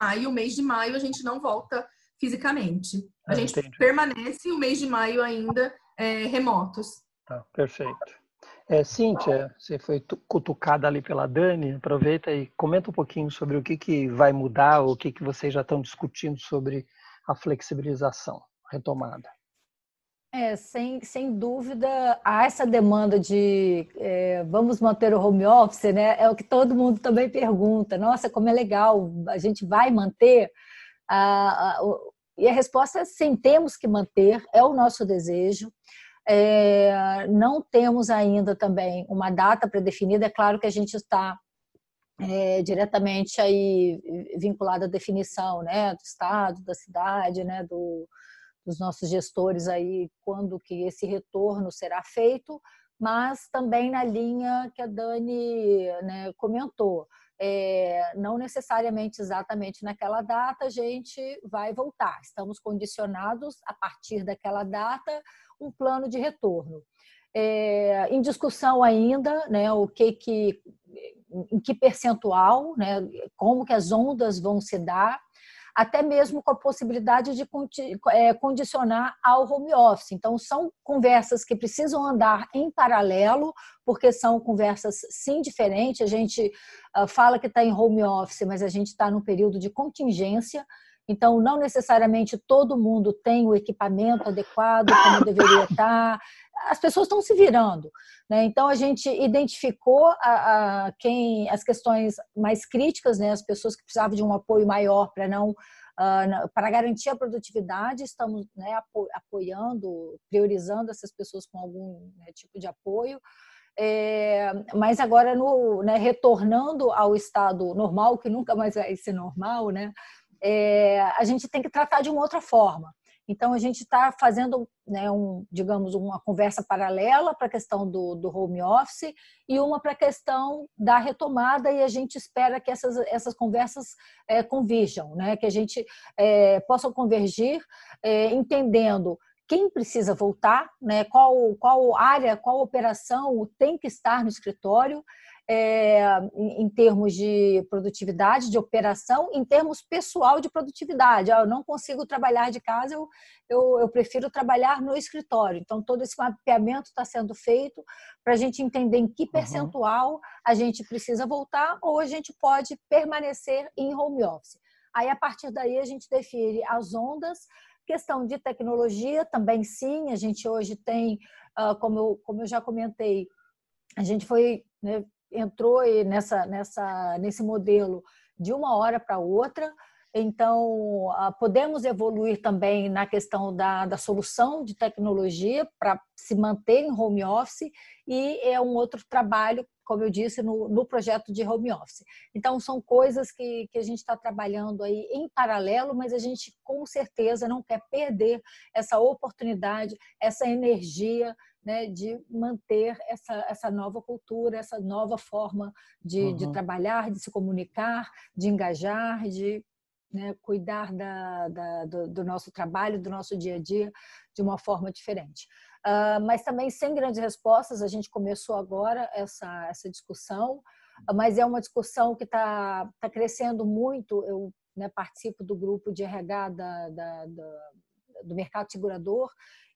maio, o mês de maio, a gente não volta fisicamente. A ah, gente entendi. permanece o mês de maio ainda é, remotos. Tá, perfeito. É, Cíntia, você foi cutucada ali pela Dani, aproveita e comenta um pouquinho sobre o que, que vai mudar, o que, que vocês já estão discutindo sobre a flexibilização retomada. É, sem, sem dúvida, há essa demanda de é, vamos manter o home office, né? É o que todo mundo também pergunta. Nossa, como é legal, a gente vai manter? Ah, ah, e a resposta é sim, temos que manter, é o nosso desejo. É, não temos ainda também uma data predefinida. É claro que a gente está é, diretamente aí vinculado à definição, né, do estado, da cidade, né, do, dos nossos gestores aí quando que esse retorno será feito, mas também na linha que a Dani né, comentou. É, não necessariamente exatamente naquela data a gente vai voltar. Estamos condicionados a partir daquela data um plano de retorno. É, em discussão ainda, né, o que que, em que percentual, né, como que as ondas vão se dar, até mesmo com a possibilidade de é, condicionar ao home office. Então, são conversas que precisam andar em paralelo, porque são conversas sim diferentes. A gente uh, fala que está em home office, mas a gente está num período de contingência. Então, não necessariamente todo mundo tem o equipamento adequado como deveria estar. As pessoas estão se virando. Né? Então, a gente identificou a, a, quem as questões mais críticas, né? as pessoas que precisavam de um apoio maior para não Uh, para garantir a produtividade, estamos né, apoiando, priorizando essas pessoas com algum né, tipo de apoio. É, mas agora, no, né, retornando ao estado normal, que nunca mais vai ser normal, né, é, a gente tem que tratar de uma outra forma. Então, a gente está fazendo, né, um, digamos, uma conversa paralela para a questão do, do home office e uma para a questão da retomada, e a gente espera que essas, essas conversas é, convirjam, né, que a gente é, possa convergir, é, entendendo quem precisa voltar, né, qual, qual área, qual operação tem que estar no escritório, é, em, termos de produtividade, de operação, em termos pessoal de produtividade. Ah, eu não consigo trabalhar de casa, eu, eu, eu prefiro trabalhar no escritório. Então, todo esse mapeamento está sendo feito para a gente entender em que percentual uhum. a gente precisa voltar ou a gente pode permanecer em home office. Aí, a partir daí, a gente define as ondas, questão de tecnologia também sim, a gente hoje tem, ah, como eu, como eu já comentei, a gente foi né, entrou nessa, nessa, nesse modelo de uma hora para outra. Então, ah, podemos evoluir também na questão da, da solução de tecnologia para se manter em home office e é um outro trabalho, como eu disse, no, no projeto de home office. Então, são coisas que, que a gente está trabalhando aí em paralelo, mas a gente com certeza não quer perder essa oportunidade, essa energia né, de manter essa, essa nova cultura, essa nova forma de, uhum. de trabalhar, de se comunicar, de engajar, de né, cuidar da, da, do, do, nosso trabalho, do nosso dia a dia de uma forma diferente. Uh, mas também sem grandes respostas, a gente começou agora essa, essa discussão, mas é uma discussão que está tá crescendo muito. Eu né, participo do grupo de RH da, da, da do mercado segurador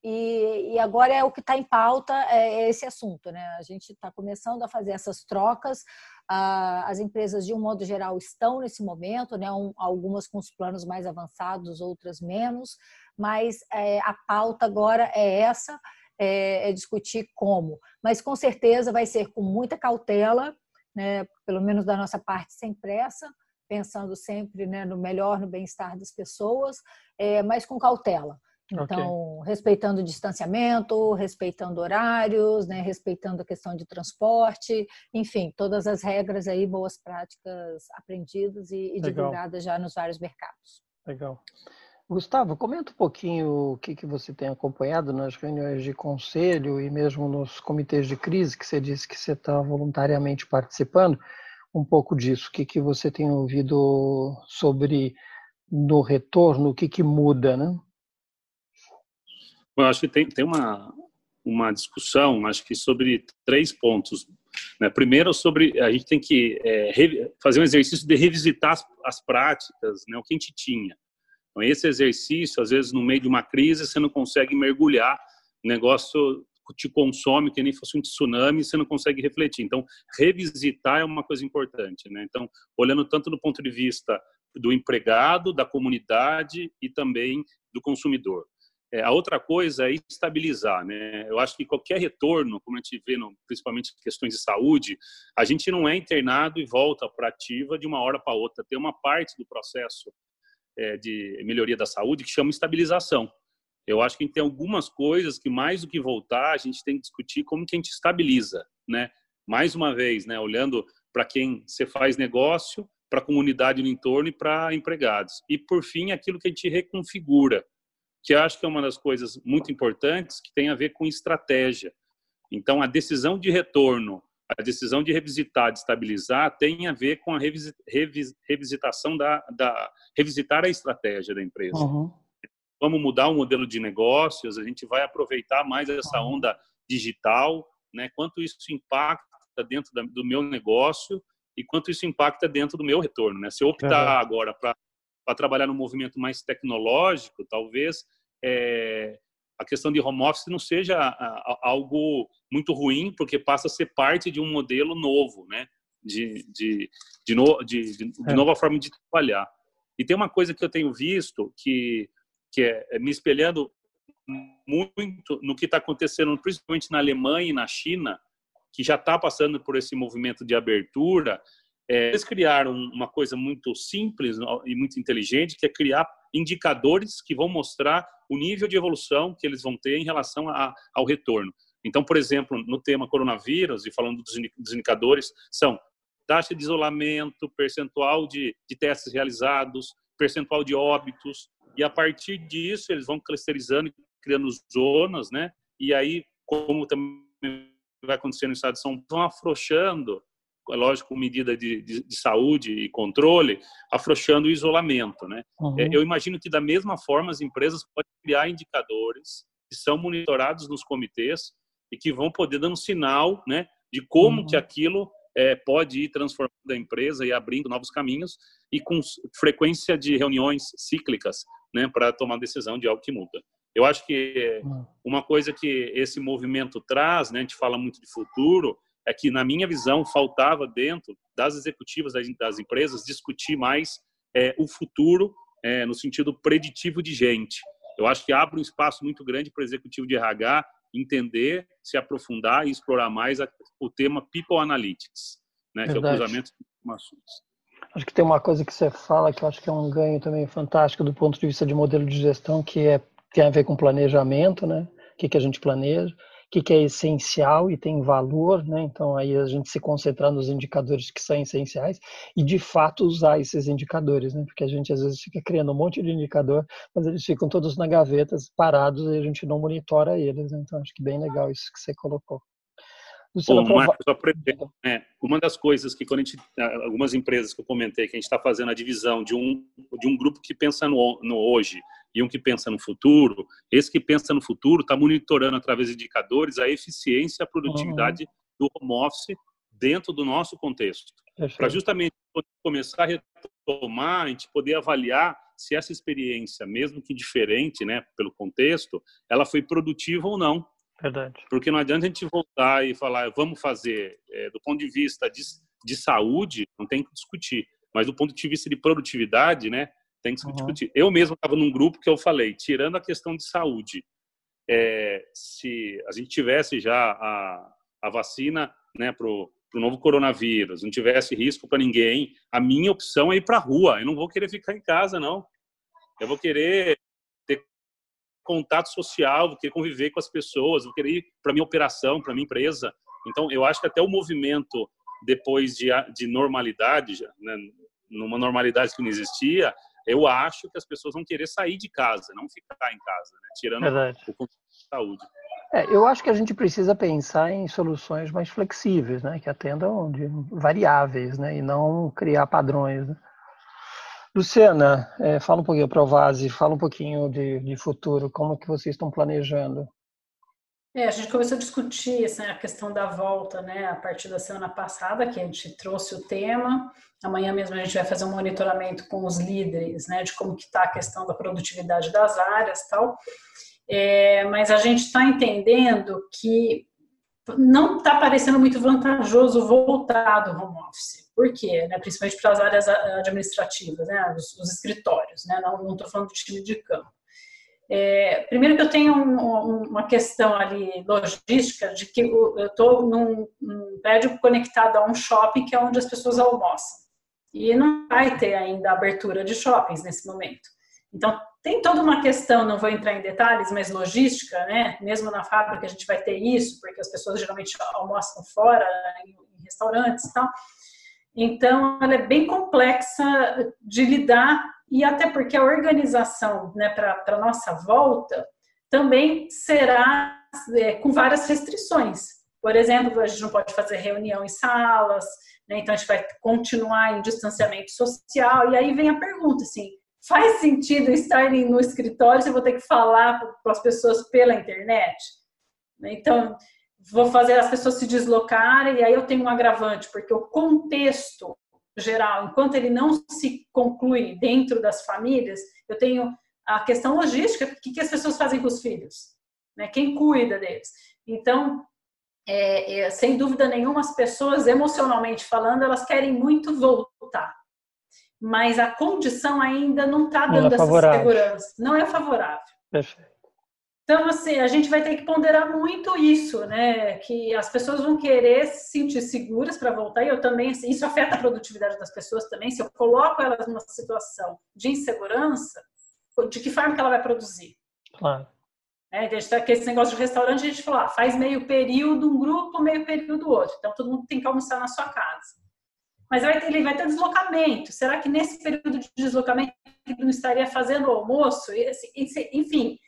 e, e, agora é o que está em pauta é, é esse assunto, né? A gente está começando a fazer essas trocas. Ah, as empresas, de um modo geral, estão nesse momento, né? Um, algumas com os planos mais avançados, outras menos, mas é, a pauta agora é essa, é, é, discutir como. Mas com certeza vai ser com muita cautela, né? Pelo menos da nossa parte, sem pressa, pensando sempre né, no melhor, no bem-estar das pessoas, é, mas com cautela. Então, okay. respeitando o distanciamento, respeitando horários, né, respeitando a questão de transporte, enfim, todas as regras aí, boas práticas aprendidas e, e divulgadas já nos vários mercados. Legal. Gustavo, comenta um pouquinho o que, que você tem acompanhado nas reuniões de conselho e mesmo nos comitês de crise, que você disse que você está voluntariamente participando, um pouco disso, o que, que você tem ouvido sobre no retorno, o que, que muda, né? Eu acho que tem, tem uma, uma discussão, acho que sobre três pontos. Né? Primeiro, sobre a gente tem que é, fazer um exercício de revisitar as, as práticas, né? o que a gente tinha. Então, esse exercício, às vezes, no meio de uma crise, você não consegue mergulhar, o negócio te consome que nem fosse um tsunami, você não consegue refletir. Então, revisitar é uma coisa importante, né? Então, olhando tanto do ponto de vista do empregado, da comunidade e também do consumidor. É, a outra coisa é estabilizar, né? Eu acho que qualquer retorno, como a gente vê, no, principalmente questões de saúde, a gente não é internado e volta para ativa de uma hora para outra. Tem uma parte do processo é, de melhoria da saúde que chama estabilização. Eu acho que tem algumas coisas que mais do que voltar, a gente tem que discutir como que a gente estabiliza, né? Mais uma vez, né? Olhando para quem você faz negócio, para a comunidade no entorno e para empregados. E por fim, aquilo que a gente reconfigura que acho que é uma das coisas muito importantes que tem a ver com estratégia. Então, a decisão de retorno, a decisão de revisitar, de estabilizar, tem a ver com a revisitação da, da revisitar a estratégia da empresa. Uhum. Vamos mudar o modelo de negócios, a gente vai aproveitar mais essa onda digital, né? Quanto isso impacta dentro do meu negócio e quanto isso impacta dentro do meu retorno, né? Se eu optar agora para trabalhar no movimento mais tecnológico, talvez é, a questão de home office não seja algo muito ruim, porque passa a ser parte de um modelo novo, né? De, de, de, no, de, de, de é. nova forma de trabalhar. E tem uma coisa que eu tenho visto que, que é, é me espelhando muito no que está acontecendo, principalmente na Alemanha e na China, que já está passando por esse movimento de abertura, é, eles criaram uma coisa muito simples e muito inteligente, que é criar indicadores que vão mostrar o nível de evolução que eles vão ter em relação a, ao retorno. Então, por exemplo, no tema coronavírus, e falando dos indicadores, são taxa de isolamento, percentual de, de testes realizados, percentual de óbitos, e a partir disso eles vão clusterizando, criando zonas, né? E aí, como também vai acontecer no estado de São Paulo, vão afrouxando é lógico, com medida de, de, de, saúde e controle, afrouxando o isolamento. Né? Uhum. É, eu imagino que, da mesma forma, as empresas podem criar indicadores que são monitorados nos comitês e que vão poder dar um sinal né, de como uhum. que aquilo é, pode ir transformando a empresa e abrindo novos caminhos e com frequência de reuniões cíclicas né, para tomar decisão de algo que muda. Eu acho que uhum. uma coisa que esse movimento traz, né, a gente fala muito de futuro, é que, na minha visão, faltava dentro das executivas das, das empresas discutir mais é, o futuro é, no sentido preditivo de gente. Eu acho que abre um espaço muito grande para o executivo de RH entender, se aprofundar e explorar mais a, o tema People Analytics, né, que é o cruzamento de informações. Acho que tem uma coisa que você fala que eu acho que é um ganho também fantástico do ponto de vista de modelo de gestão, que é, tem a ver com planejamento, né? O que, que a gente planeja que, que é essencial e tem valor, né? Então aí a gente se concentrar nos indicadores que são essenciais e de fato usar esses indicadores, né? Porque a gente às vezes fica criando um monte de indicador, mas eles ficam todos na gaveta, parados e a gente não monitora eles. Né? Então acho que bem legal isso que você colocou. Bom, Marcos, é, uma das coisas que quando a gente, algumas empresas que eu comentei que a gente está fazendo a divisão de um de um grupo que pensa no, no hoje e um que pensa no futuro, esse que pensa no futuro está monitorando através de indicadores a eficiência e a produtividade uhum. do home office dentro do nosso contexto. Para justamente começar a retomar, a gente poder avaliar se essa experiência, mesmo que diferente, né, pelo contexto, ela foi produtiva ou não. Verdade. Porque não adianta a gente voltar e falar, vamos fazer, é, do ponto de vista de, de saúde, não tem que discutir, mas do ponto de vista de produtividade, né, tem que uhum. discutir. Eu mesmo estava num grupo que eu falei, tirando a questão de saúde, é, se a gente tivesse já a, a vacina né, para o novo coronavírus, não tivesse risco para ninguém, a minha opção é ir para a rua. Eu não vou querer ficar em casa, não. Eu vou querer contato social, vou querer conviver com as pessoas, vou querer ir para minha operação, para minha empresa. Então, eu acho que até o movimento depois de, de normalidade, né, numa normalidade que não existia, eu acho que as pessoas vão querer sair de casa, não ficar em casa, né? tirando o controle de saúde. É, eu acho que a gente precisa pensar em soluções mais flexíveis, né, que atendam de variáveis, né, e não criar padrões. Né? Luciana, é, fala um pouquinho para o Vase, fala um pouquinho de, de futuro, como que vocês estão planejando? É, a gente começou a discutir assim, a questão da volta, né, a partir da semana passada, que a gente trouxe o tema. Amanhã mesmo a gente vai fazer um monitoramento com os líderes, né, de como que está a questão da produtividade das áreas, tal. É, mas a gente está entendendo que não está parecendo muito vantajoso voltar do home office. Por quê? Né? Principalmente para as áreas administrativas, né? os, os escritórios, né? não estou falando do time de campo. É, primeiro que eu tenho um, uma questão ali logística de que eu estou num, num, prédio conectado a um shopping que é onde as pessoas almoçam. E não vai ter ainda abertura de shoppings nesse momento. Então, tem toda uma questão, não vou entrar em detalhes, mas logística, né? Mesmo na fábrica a gente vai ter isso, porque as pessoas geralmente almoçam fora, em restaurantes e tal. Então, ela é bem complexa de lidar e até porque a organização né, para a nossa volta também será é, com várias restrições. Por exemplo, a gente não pode fazer reunião em salas, né, então a gente vai continuar em distanciamento social. E aí vem a pergunta, assim, faz sentido estar no escritório se eu vou ter que falar para as pessoas pela internet? Então, vou fazer as pessoas se deslocarem e aí eu tenho um agravante, porque o contexto geral, enquanto ele não se conclui dentro das famílias, eu tenho a questão logística, o que, as pessoas fazem com os filhos? Né? Quem cuida deles? Então, é, é, sem dúvida nenhuma, as pessoas, emocionalmente falando, elas querem muito voltar. Mas a condição ainda não está dando é essa segurança. Não é favorável. Perfeito. Então, assim, a gente vai ter que ponderar muito isso, né? Que as pessoas vão querer se sentir seguras para voltar, e eu também, assim, isso afeta a produtividade das pessoas também. Se eu coloco elas numa situação de insegurança, de que forma que ela vai produzir? Claro. É, tá, que esse negócio de restaurante, a gente falou, ah, faz meio período um grupo, meio período outro. Então, todo mundo tem que almoçar na sua casa. Mas ele vai ter deslocamento. Será que nesse período de deslocamento ele não estaria fazendo o almoço? Assim, enfim,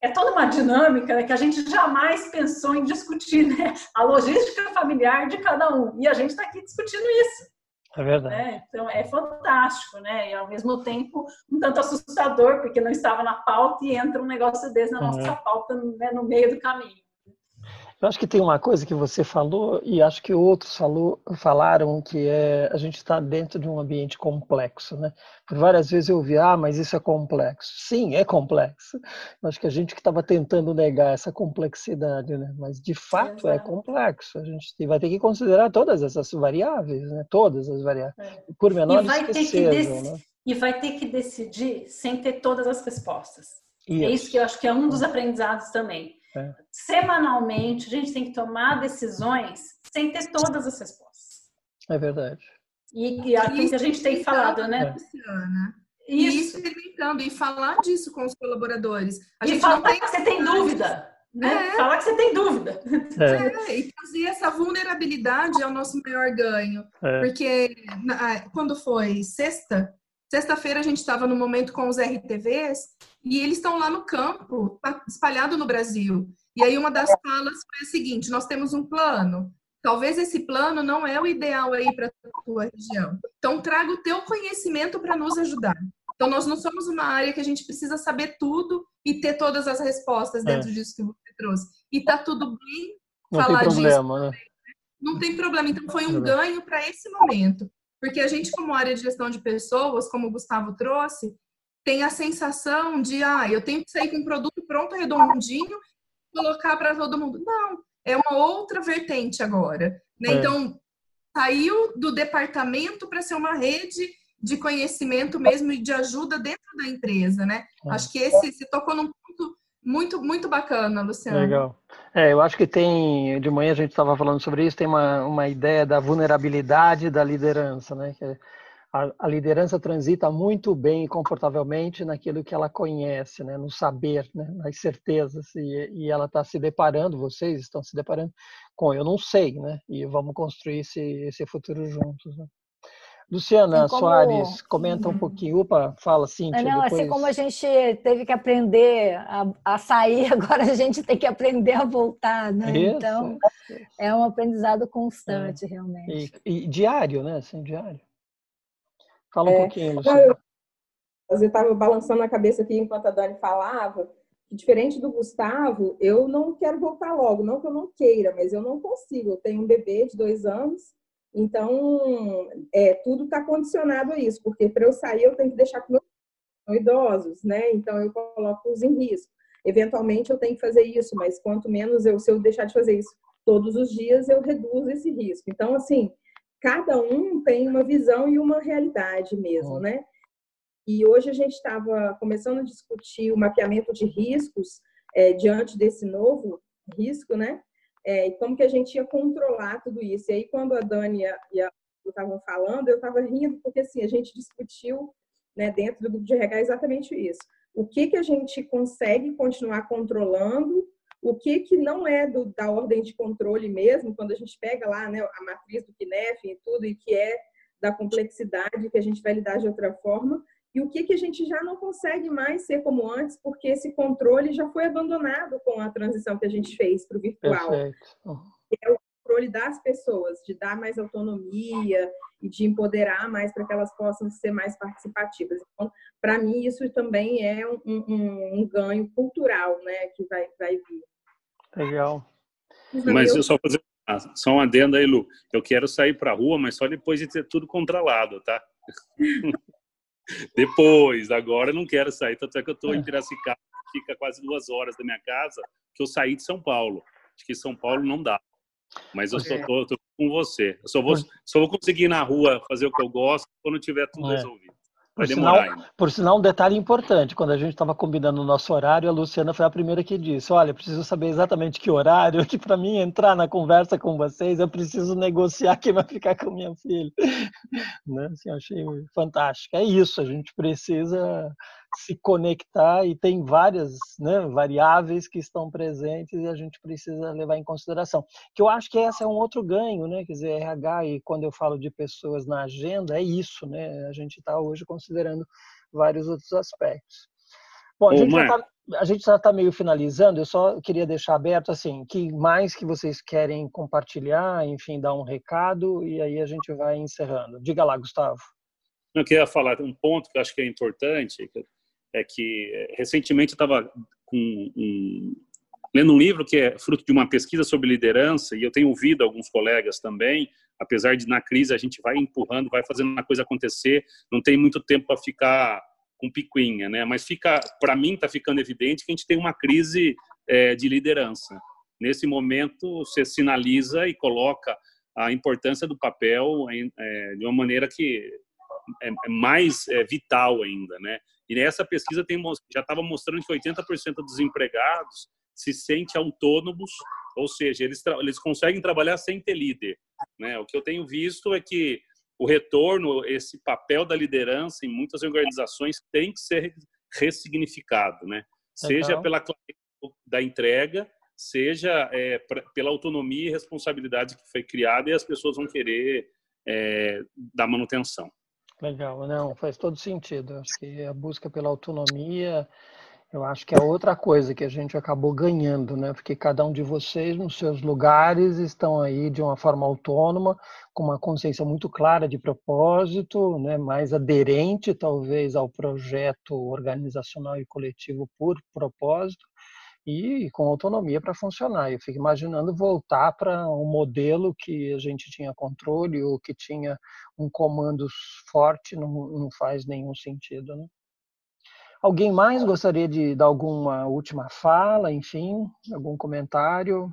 é toda uma dinâmica né, que a gente jamais pensou em discutir, né? A logística familiar de cada um. E a gente está aqui discutindo isso. É verdade. Né? Então é fantástico, né? E ao mesmo tempo um tanto assustador, porque não estava na pauta e entra um negócio desse na nossa uhum. pauta né, no meio do caminho. Eu acho que tem uma coisa que você falou e acho que outros falou, falaram que é a gente está dentro de um ambiente complexo, né? Por várias vezes eu ouvi, ah, mas isso é complexo. Sim, é complexo. Eu acho que a gente que estava tentando negar essa complexidade, né? Mas de fato é, é complexo. A gente vai ter que considerar todas essas variáveis, né? Todas as variáveis, é. por vai que, sejam, né? E vai ter que decidir sem ter todas as respostas. Isso. É isso que eu acho que é um dos aprendizados também é. Semanalmente, a gente tem que tomar decisões sem ter todas as respostas. É verdade. E, e aqui que a gente tem falado, né? É. Isso. E experimentando, e falar disso com os colaboradores. A e falar tem... que você tem dúvida. Né? É. Falar que você tem dúvida. É. é. e trazer essa vulnerabilidade é o nosso maior ganho. É. Porque quando foi sexta, Sexta-feira a gente estava no momento com os RTVs e eles estão lá no campo, tá espalhado no Brasil. E aí uma das falas foi a seguinte: nós temos um plano. Talvez esse plano não é o ideal aí para a tua região. Então traga o teu conhecimento para nos ajudar. Então nós não somos uma área que a gente precisa saber tudo e ter todas as respostas dentro é. disso que você trouxe. E tá tudo bem não falar tem problema, disso. Né? Não tem problema. Então foi um ganho para esse momento. Porque a gente, como área de gestão de pessoas, como o Gustavo trouxe, tem a sensação de, ah, eu tenho que sair com um produto pronto, redondinho, colocar para todo mundo. Não, é uma outra vertente agora. Né? É. Então, saiu do departamento para ser uma rede de conhecimento mesmo e de ajuda dentro da empresa, né? É. Acho que esse se tocou num ponto muito, muito bacana, Luciano. Legal. É, eu acho que tem, de manhã a gente estava falando sobre isso, tem uma, uma ideia da vulnerabilidade da liderança, né? Que a, a, liderança transita muito bem e confortavelmente naquilo que ela conhece, né? No saber, né? Nas certezas. E, e ela está se deparando, vocês estão se deparando com eu não sei, né? E vamos construir esse, esse futuro juntos, né? Luciana como... Soares, comenta um uhum. pouquinho. Opa, fala, Cíntia. Não, depois... assim como a gente teve que aprender a, a, sair, agora a gente tem que aprender a voltar, né? Isso. Então, é um aprendizado constante, é. realmente. E, e, diário, né? Assim, diário. Fala um é. pouquinho, Luciana. Eu estava balançando a cabeça aqui enquanto a Dani falava, diferente do Gustavo, eu não quero voltar logo, não que eu não queira, mas eu não consigo. Eu tenho um bebê de dois anos, então é, tudo está condicionado a isso, porque para eu sair eu tenho que deixar com meus idosos, né? Então eu coloco-os em risco. Eventualmente eu tenho que fazer isso, mas quanto menos eu, se eu deixar de fazer isso todos os dias, eu reduzo esse risco. Então, assim, cada um tem uma visão e uma realidade mesmo, né? E hoje a gente estava começando a discutir o mapeamento de riscos é, diante desse novo risco, né? É, e como que a gente ia controlar tudo isso. E aí, quando a Dani e a estavam falando, eu estava rindo, porque assim, a gente discutiu né, dentro do grupo de RH exatamente isso. O que, que a gente consegue continuar controlando, o que, que não é do, da ordem de controle mesmo, quando a gente pega lá né, a matriz do KNEF e tudo, e que é da complexidade, que a gente vai lidar de outra forma, e o que, que a gente já não consegue mais ser como antes, porque esse controle já foi abandonado com a transição que a gente fez para o virtual. Perfeito. É o controle das pessoas, de dar mais autonomia e de empoderar mais para que elas possam ser mais participativas. Então, para mim, isso também é um, um, um, ganho cultural né, que vai, vai vir. Legal. Mas eu só fazer só um adendo aí, Lu. Eu quero sair para a rua, mas só depois de ter tudo controlado, tá? Depois, agora eu não quero sair. Tanto é que eu estou em é. Piracicaba, fica quase duas horas da minha casa, que eu saí de São Paulo. Acho que São Paulo não dá. Mas eu estou é. com você. Eu só vou, só vou conseguir ir na rua fazer o que eu gosto quando tiver tudo é. resolvido. Por sinal, por sinal, um detalhe importante, quando a gente estava combinando o nosso horário, a Luciana foi a primeira que disse, olha, preciso saber exatamente que horário, que para mim entrar na conversa com vocês, eu preciso negociar quem vai ficar com minha filha. né? assim, achei fantástico. É isso, a gente precisa se conectar e tem várias né, variáveis que estão presentes e a gente precisa levar em consideração. Que eu acho que esse é um outro ganho, né? Quer dizer, RH e quando eu falo de pessoas na agenda é isso, né? A gente está hoje considerando vários outros aspectos. Bom, a gente, já tá, a gente já está meio finalizando. Eu só queria deixar aberto assim, que mais que vocês querem compartilhar, enfim, dar um recado e aí a gente vai encerrando. Diga lá, Gustavo. Eu queria falar um ponto que eu acho que é importante, é que eh, recentemente eu estava um, lendo um livro que é fruto de uma pesquisa sobre liderança e eu tenho ouvido alguns colegas também, apesar de na crise a gente vai empurrando, vai fazendo a coisa acontecer, não tem muito tempo para ficar com picuinha, né? Mas fica, para mim, está ficando evidente que a gente tem uma crise é, de liderança. Nesse momento, você sinaliza e coloca a importância do papel é, de uma maneira que é, é mais é, vital ainda, né? E nessa pesquisa tem, já estava mostrando que 80% dos empregados se sente autônomos, ou seja, eles, eles conseguem trabalhar sem ter líder. Né? O que eu tenho visto é que o retorno, esse papel da liderança em muitas organizações tem que ser ressignificado, né? Seja pela da entrega, seja é, pra, pela autonomia e responsabilidade que foi criada e as pessoas vão querer é, dar manutenção. Legal, não, faz todo sentido. Acho que a busca pela autonomia, eu acho que é outra coisa que a gente acabou ganhando, né? Porque cada um de vocês, nos seus lugares, estão aí de uma forma autônoma, com uma consciência muito clara de propósito, né? mais aderente, talvez, ao projeto organizacional e coletivo por propósito e com autonomia para funcionar. Eu fico imaginando voltar para um modelo que a gente tinha controle ou que tinha um comando forte, não, não faz nenhum sentido. Né? Alguém mais gostaria de dar alguma última fala, enfim, algum comentário?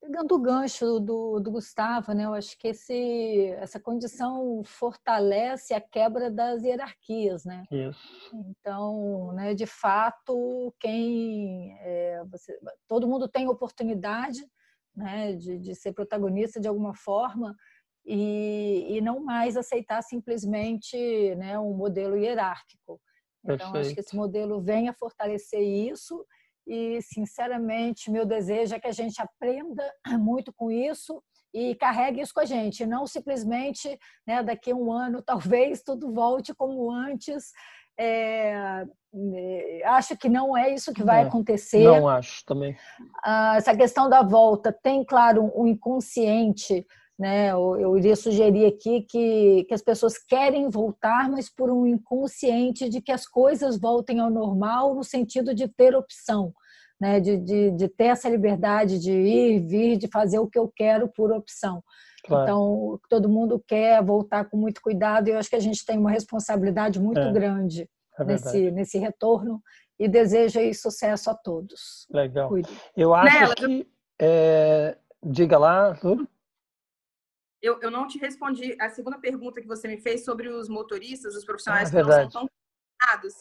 Pegando o gancho do, do Gustavo, né, eu acho que esse, essa condição fortalece a quebra das hierarquias. Né? Isso. Então, né, de fato, quem é, você, todo mundo tem oportunidade né, de, de ser protagonista de alguma forma e, e não mais aceitar simplesmente né, um modelo hierárquico. Então, Perfeito. acho que esse modelo vem a fortalecer isso e, sinceramente, meu desejo é que a gente aprenda muito com isso e carregue isso com a gente, não simplesmente né, daqui a um ano talvez tudo volte como antes. É, acho que não é isso que vai é, acontecer. Não acho também. Ah, essa questão da volta tem, claro, um inconsciente né? Eu, eu iria sugerir aqui que, que as pessoas querem voltar, mas por um inconsciente de que as coisas voltem ao normal no sentido de ter opção, né? De, de, de ter essa liberdade de ir, vir, de fazer o que eu quero por opção. Claro. Então, todo mundo quer voltar com muito cuidado e eu acho que a gente tem uma responsabilidade muito é, grande é nesse, nesse retorno e desejo aí sucesso a todos. Legal. Cuide. Eu acho Nela, que... É... Diga lá, tudo. Eu, eu não te respondi a segunda pergunta que você me fez sobre os motoristas, os profissionais ah, que não são tão treinados.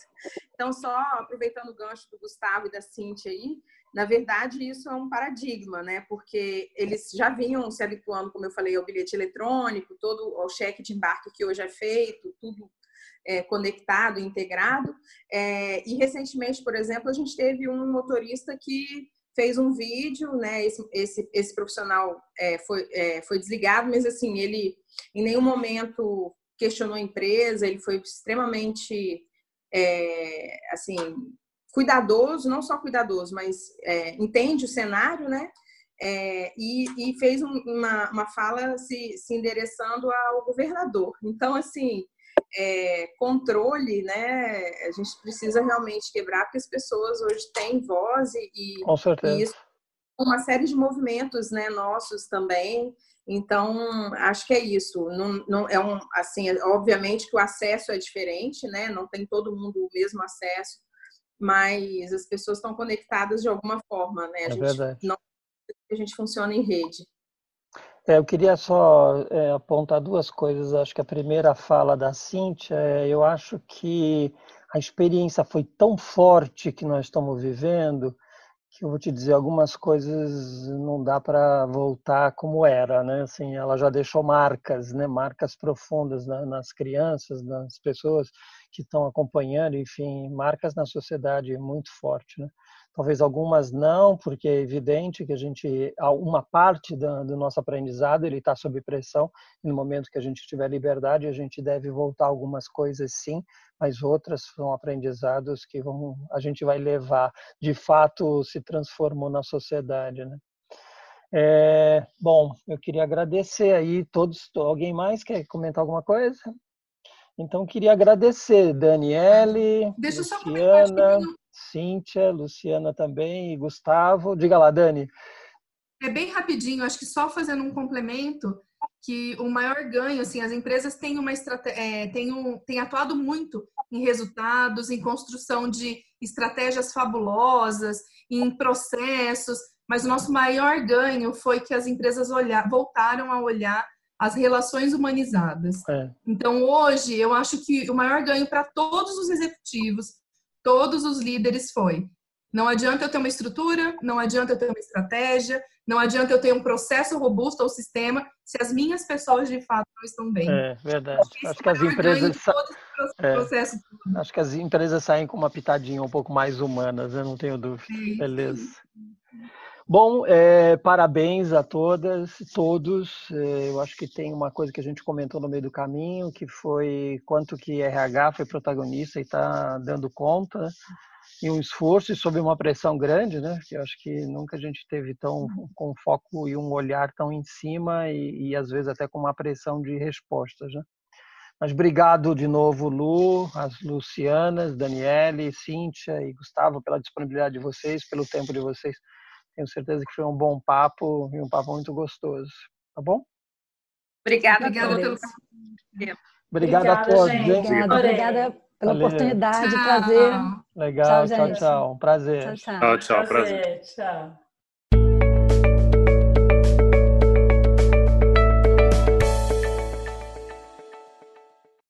Então, só aproveitando o gancho do Gustavo e da Cintia aí, na verdade, isso é um paradigma, né? Porque eles já vinham se habituando, como eu falei, ao bilhete eletrônico, todo o cheque de embarque que hoje é feito, tudo é, conectado, integrado. É, e recentemente, por exemplo, a gente teve um motorista que fez um vídeo, né? Esse, esse, esse profissional é, foi, é, foi desligado, mas assim, ele em nenhum momento questionou a empresa, ele foi extremamente é, assim cuidadoso, não só cuidadoso, mas é, entende o cenário, né? É, e, e, fez um, uma, uma fala se, se endereçando ao governador. Então, assim, é, controle, né? A gente precisa realmente quebrar, porque as pessoas hoje têm voz e, e isso uma série de movimentos, né, nossos também. Então, acho que é isso. Não, não é um assim, obviamente que o acesso é diferente, né? Não tem todo mundo o mesmo acesso, mas as pessoas estão conectadas de alguma forma, né? A é gente verdade. não a gente funciona em rede. É, eu queria só é, apontar duas coisas. Acho que a primeira fala da Cíntia, é, eu acho que a experiência foi tão forte que nós estamos vivendo que eu vou te dizer algumas coisas não dá para voltar como era, né? Assim, ela já deixou marcas, né? Marcas profundas nas crianças, nas pessoas que estão acompanhando, enfim, marcas na sociedade muito forte, né? Talvez algumas não, porque é evidente que a gente, uma parte do, do nosso aprendizado ele está sob pressão. No momento que a gente tiver liberdade, a gente deve voltar algumas coisas sim, mas outras são aprendizados que vão, a gente vai levar, de fato, se transformou na sociedade, né? É, bom, eu queria agradecer aí todos. Alguém mais quer comentar alguma coisa? Então, queria agradecer Daniele, Deixa Luciana, Cíntia, Luciana também e Gustavo. Diga lá, Dani. É bem rapidinho, acho que só fazendo um complemento, que o maior ganho, assim, as empresas têm uma estratégia, é, têm, um, têm atuado muito em resultados, em construção de estratégias fabulosas, em processos, mas o nosso maior ganho foi que as empresas olhar, voltaram a olhar as relações humanizadas. É. Então, hoje, eu acho que o maior ganho para todos os executivos, todos os líderes foi: não adianta eu ter uma estrutura, não adianta eu ter uma estratégia, não adianta eu ter um processo robusto ou sistema se as minhas pessoas de fato não estão bem. É verdade. Acho que as empresas sa... é. Acho que as empresas saem com uma pitadinha um pouco mais humanas, eu não tenho dúvida. Beleza. Bom, é, parabéns a todas, todos. É, eu acho que tem uma coisa que a gente comentou no meio do caminho, que foi quanto que RH foi protagonista e está dando conta e um esforço e sob uma pressão grande, né? Que eu acho que nunca a gente teve tão com foco e um olhar tão em cima e, e às vezes até com uma pressão de respostas, né? Mas obrigado de novo, Lu, as Lucianas, Daniele, Cíntia e Gustavo pela disponibilidade de vocês, pelo tempo de vocês tenho certeza que foi um bom papo e um papo muito gostoso. Tá bom? Obrigada, Obrigada pelo Obrigada, a todos. Obrigada, obrigada pela Valeu. oportunidade, prazer. Legal, tchau, tchau, tchau. Um prazer. Tchau, tchau. tchau prazer. prazer. Tchau.